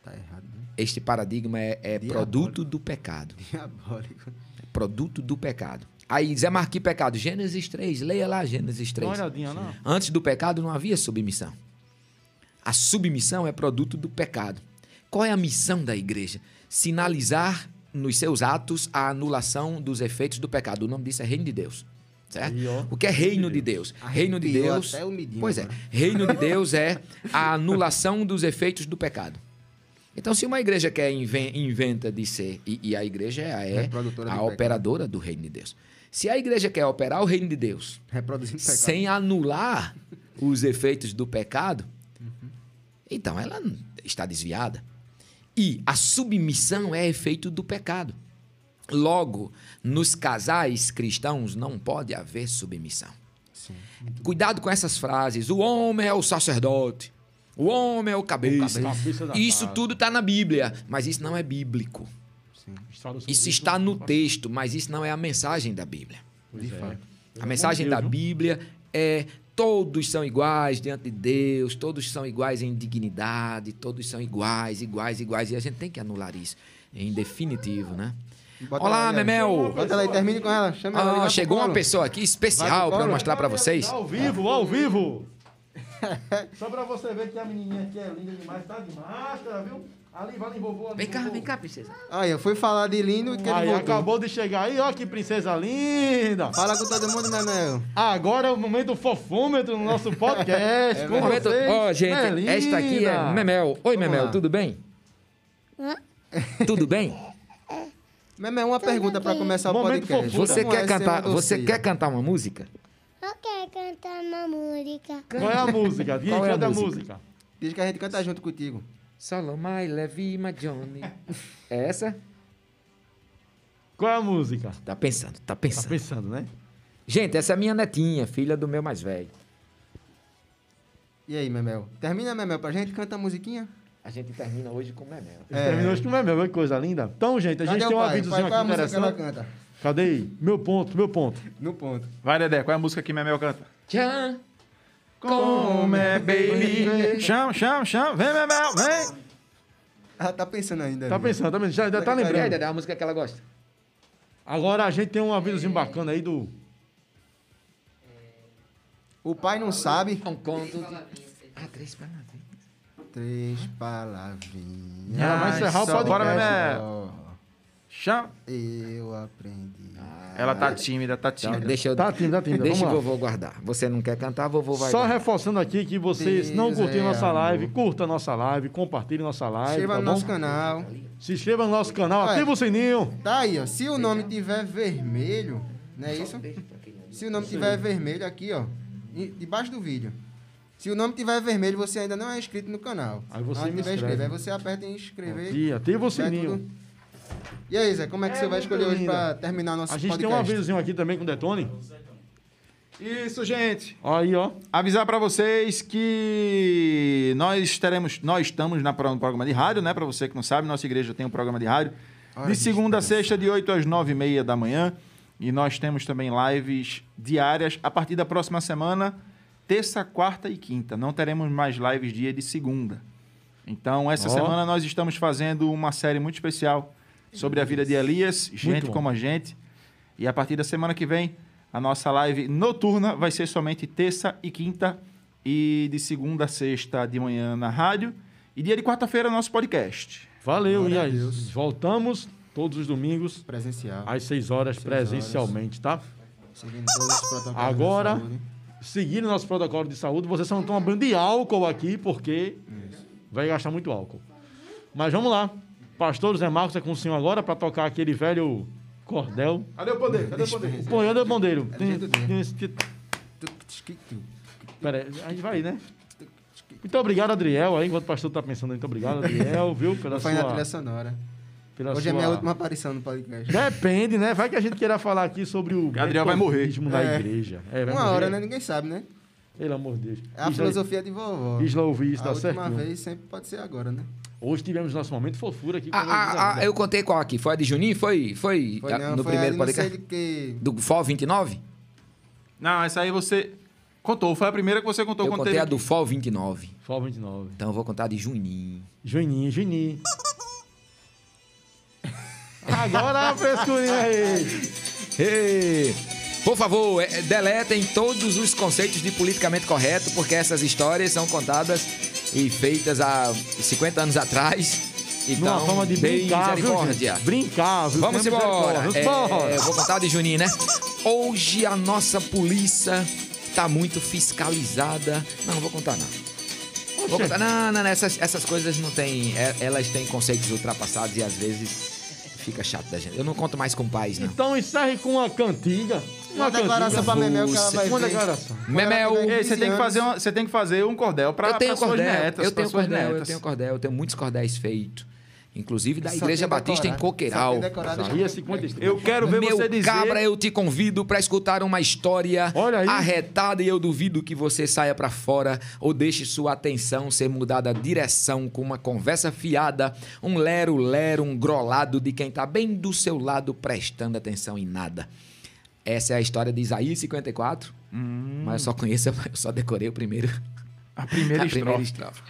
Tá errado, né? este paradigma é, é produto do pecado. Diabólico. É produto do pecado. Aí, Zé Marquinhos, pecado. Gênesis 3, leia lá Gênesis Dá uma 3. olhadinha lá. Antes do pecado não havia submissão. A submissão é produto do pecado. Qual é a missão da igreja? Sinalizar nos seus atos a anulação dos efeitos do pecado. O nome disso é reino de Deus. Certo? O que é reino de Deus? Reino de Deus. Pois é. agora. Reino de (laughs) Deus é a anulação dos efeitos do pecado. Então, se uma igreja quer inven- inventa de ser, e, e a igreja é, a- é a operadora do reino de Deus. Se a igreja quer operar o reino de Deus sem anular os efeitos do pecado, então ela está desviada. E a submissão é efeito do pecado. Logo, nos casais cristãos não pode haver submissão. Sim. Cuidado com essas frases. O homem é o sacerdote. O homem é o cabeça. Cabeça da Isso casa. tudo está na Bíblia, mas isso não é bíblico. Sim. Isso está no texto, mas isso não é a mensagem da Bíblia. Pois De é. fato. A mensagem da? Bíblia é Todos são iguais diante de Deus, todos são iguais em dignidade, todos são iguais, iguais, iguais. E a gente tem que anular isso, em definitivo, né? Bota Olá, ela. Memel! Bota ela aí, termine com ela. Chama ela. Ah, cá chegou uma pessoa aqui especial para mostrar para vocês. Ao vivo, ao vivo. (laughs) Só pra você ver que a menininha aqui é linda demais, tá de máscara, viu? Ali, vai ali, vovô. ali, Vem cá, vovô. vem cá, princesa. Aí, eu fui falar de lindo que ele Aí, voltou. acabou de chegar aí, ó que princesa linda. Fala com todo mundo, Memel. Agora é o momento fofômetro no nosso podcast. (laughs) É com momento, vocês, ó, gente, Melinda. esta aqui é Memel. Oi, Memel, lá. tudo bem? (laughs) Tudo bem? Memel, uma pergunta pra começar o Momento podcast. fofura. Você Como é quer ser cantar, uma você quer cantar uma música? Eu quero cantar uma música. Qual é a música? Diz Qual é a música? música. Diz que a gente canta junto contigo. Solomai, Levi, Johnny. (laughs) É essa? Qual é a música? Tá pensando, tá Tá pensando. pensando, né? Gente, essa é minha netinha, filha do meu mais velho. E aí, Memel? Termina, Memel, pra gente? Canta a musiquinha? A gente termina hoje com Memel. A gente terminou hoje com o Memel, olha que coisa linda. Então, gente, a gente Cadê tem o um avisozinho é aqui ela interessante. canta? Cadê aí? Meu ponto, meu ponto. No ponto. Vai, Dedé, qual é a música que Memel canta? Tchan. Como é, baby? Chama, chama, chama. Vem, Memel, vem. Ela tá pensando ainda. Tá pensando, tá pensando, já, tá lembrando. Dedé, a música que ela gosta? Agora a gente tem um avisozinho bacana aí do. O pai não sabe. Um conto de... Ah, três palavras. Três palavrinhas. Ela vai encerrar o só podcast. Bora, Memel. só Chama. Eu aprendi. Ela tá tímida, tá Então, tímida. deixa eu... Tá tímida, tá tímida. Deixa o vovô guardar. Você não quer cantar, vovô vai Só guardar. reforçando aqui que vocês Deus não curtiram é nossa amor. live, curta nossa live, compartilhe nossa live. Inscreva tá no bom? nosso canal. Se inscreva no nosso canal, Ué. ativa o sininho. Tá aí, ó. Se o nome tiver vermelho, não é isso? Se o nome tiver vermelho aqui, ó, e- debaixo do vídeo. Se o nome tiver vermelho, você ainda não é inscrito no canal. Aí você me tiver inscreve. inscrito, Aí você aperta em inscrever. Aqui, ativa o sininho. tudo. E aí, Zé, como é que É você vai escolher hoje linda. pra terminar nosso A gente tem um podcast? avisozinho aqui também com o Detone. Isso, gente. Aí, ó. Avisar pra vocês que nós teremos, nós estamos na, no programa de rádio, né? Pra você que não sabe, nossa igreja tem um programa de rádio. Olha, De segunda a sexta, de 8 às 9 e meia da manhã. E nós temos também lives diárias a partir da próxima semana, terça, quarta e quinta. Não teremos mais lives dia de segunda. Então, essa Ó. semana nós estamos fazendo uma série muito especial sobre a vida de Elias, gente como a gente. E a partir da semana que vem, a nossa live noturna vai ser somente terça e quinta. E de segunda a sexta de manhã na rádio. E dia de quarta-feira, nosso podcast. Valeu, Glória e aí? Deus. Voltamos todos os domingos Presencial. às 6 horas Seis presencialmente, tá? Seguindo todos os protocolos Agora- de saúde. Seguindo nosso protocolo de saúde, vocês só não estão abrindo de álcool aqui, porque vai gastar muito álcool. Mas vamos lá. Pastor Zé Marcos é com o senhor agora para tocar aquele velho cordel. Cadê o poder? Cadê o poder? Põe, anda, bandeiro. É do jeito dele. Pera aí, a gente vai, né? Muito obrigado, Adriel, aí, enquanto o pastor tá pensando. Muito obrigado, Adriel, viu? Pela Foi na sua... trilha sonora. Pela Hoje sua... é minha última aparição no podcast. Depende, né? Vai que a gente queira falar aqui sobre o Adriel vai morrer. da É. igreja. É, vai Uma morrer. hora, né? Ninguém sabe, né? Pelo amor de Deus. É a Isla- filosofia de vovó. Isla ouvir isso, a tá última certo? vez sempre pode ser agora, né? Hoje tivemos nosso momento fofura aqui. com Ah, ah, ah, eu contei qual aqui? Foi a de Juninho? Foi, foi, Foi não, no foi primeiro podcast? que... Do FOL 29? Não, essa aí você contou. Foi a primeira que você contou eu contei teve a do. FOL 29. Fol 29. Então eu vou contar a de Juninho. Juninho, Juninho. (laughs) Agora a frescurinha aí. Ei, Por favor, eh, deletem todos os conceitos de politicamente correto, porque essas histórias são contadas e feitas há 50 anos atrás. Numa Então, forma de brincar, viu, misericórdia. Brincar, viu? Vamos embora. misericórdia. É, Vambora. vou contar de Juninho, né? Hoje a nossa polícia tá muito fiscalizada. Não, não vou contar não. Vou contar. Não, não, não, essas, essas coisas não tem. é- Elas têm conceitos ultrapassados e às vezes fica chato da gente. Eu não conto mais com pais, não. Então encerre com uma cantiga. Uma declaração pra Memel que ela vai Uma declaração. Memel. Você tem, que 15 fazer uma- você tem que fazer um cordel para eu tenho suas cordel, netas. eu pra tenho suas cordel, eu netas. tenho cordel, eu tenho muitos cordéis feitos. Inclusive da só Igreja Batista em. Coqueiral. É 50 estrelas. Eu quero ver Meu você dizer... cabra, eu te convido para escutar uma história arretada e eu duvido que você saia para fora ou deixe sua atenção ser mudada de direção com uma conversa fiada, um lero-lero, um grolado de quem tá bem do seu lado prestando atenção em nada. Essa é a história de Isaías 54. Mas eu só conheço, (laughs) eu só decorei o primeiro. A primeira (laughs) a estrofe. primeira estrofe.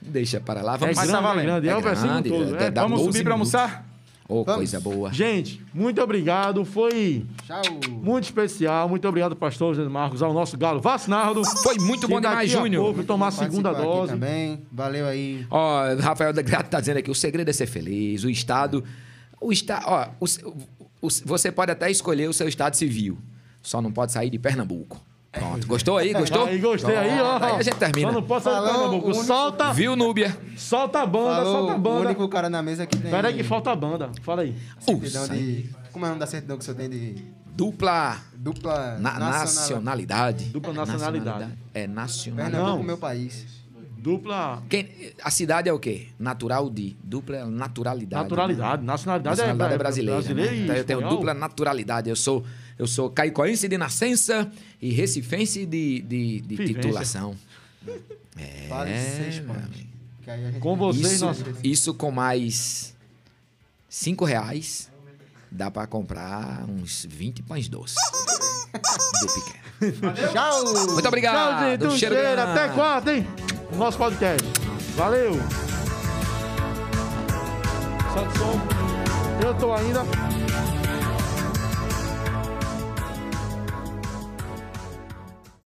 Deixa para lá. É Vamos tá grande, é valendo. grande. É, É grande, todo. é. dá Vamos 12 subir pra minutos. almoçar? Ô, Vamos. coisa boa. Gente, muito obrigado. Foi Tchau. muito especial. Muito obrigado, pastor José Marcos, ao nosso galo vacinado. Foi muito bom demais, Júnior. tomar a segunda dose. Também. Valeu aí. Ó, Rafael da Grato tá dizendo aqui, o segredo é ser feliz. O Estado. O Estado. Ó, o- você pode até escolher o seu Estado civil. Só não pode sair de Pernambuco. Pronto. Gostou aí? Gostou? Aí, gostei aí, ó. Aí a gente termina. Só não pode sair Falou, Pernambuco. o único- Solta, Viu, Núbia? solta a banda, Falou solta a o banda. único cara na mesa que tem. Pera aí que falta a banda. Fala aí. certidão O de. Como é o nome da certidão que o senhor tem de Dupla dupla na- nacionalidade. Dupla nacionalidade. É nacionalidade. Pernambuco, Não. meu país. Dupla Quem- a cidade é o quê? Natural de. Dupla naturalidade. naturalidade. Nacionalidade, Nacionalidade é, é brasileira. brasileira né? Então eu tenho espanhol. dupla naturalidade. Eu sou, eu sou caicoense de nascença e recifense de, de, de titulação. Vale (laughs) É, seis aí a gente Com vocês, Isso, nós... isso com mais cinco reais dá pra comprar uns 20 pães doces. (laughs) do pequeno. Tchau! Muito obrigado. Tchau, gente. Um cheiro. grande. Até quarta, hein? No nosso podcast. Valeu. Santo som. Eu tô ainda.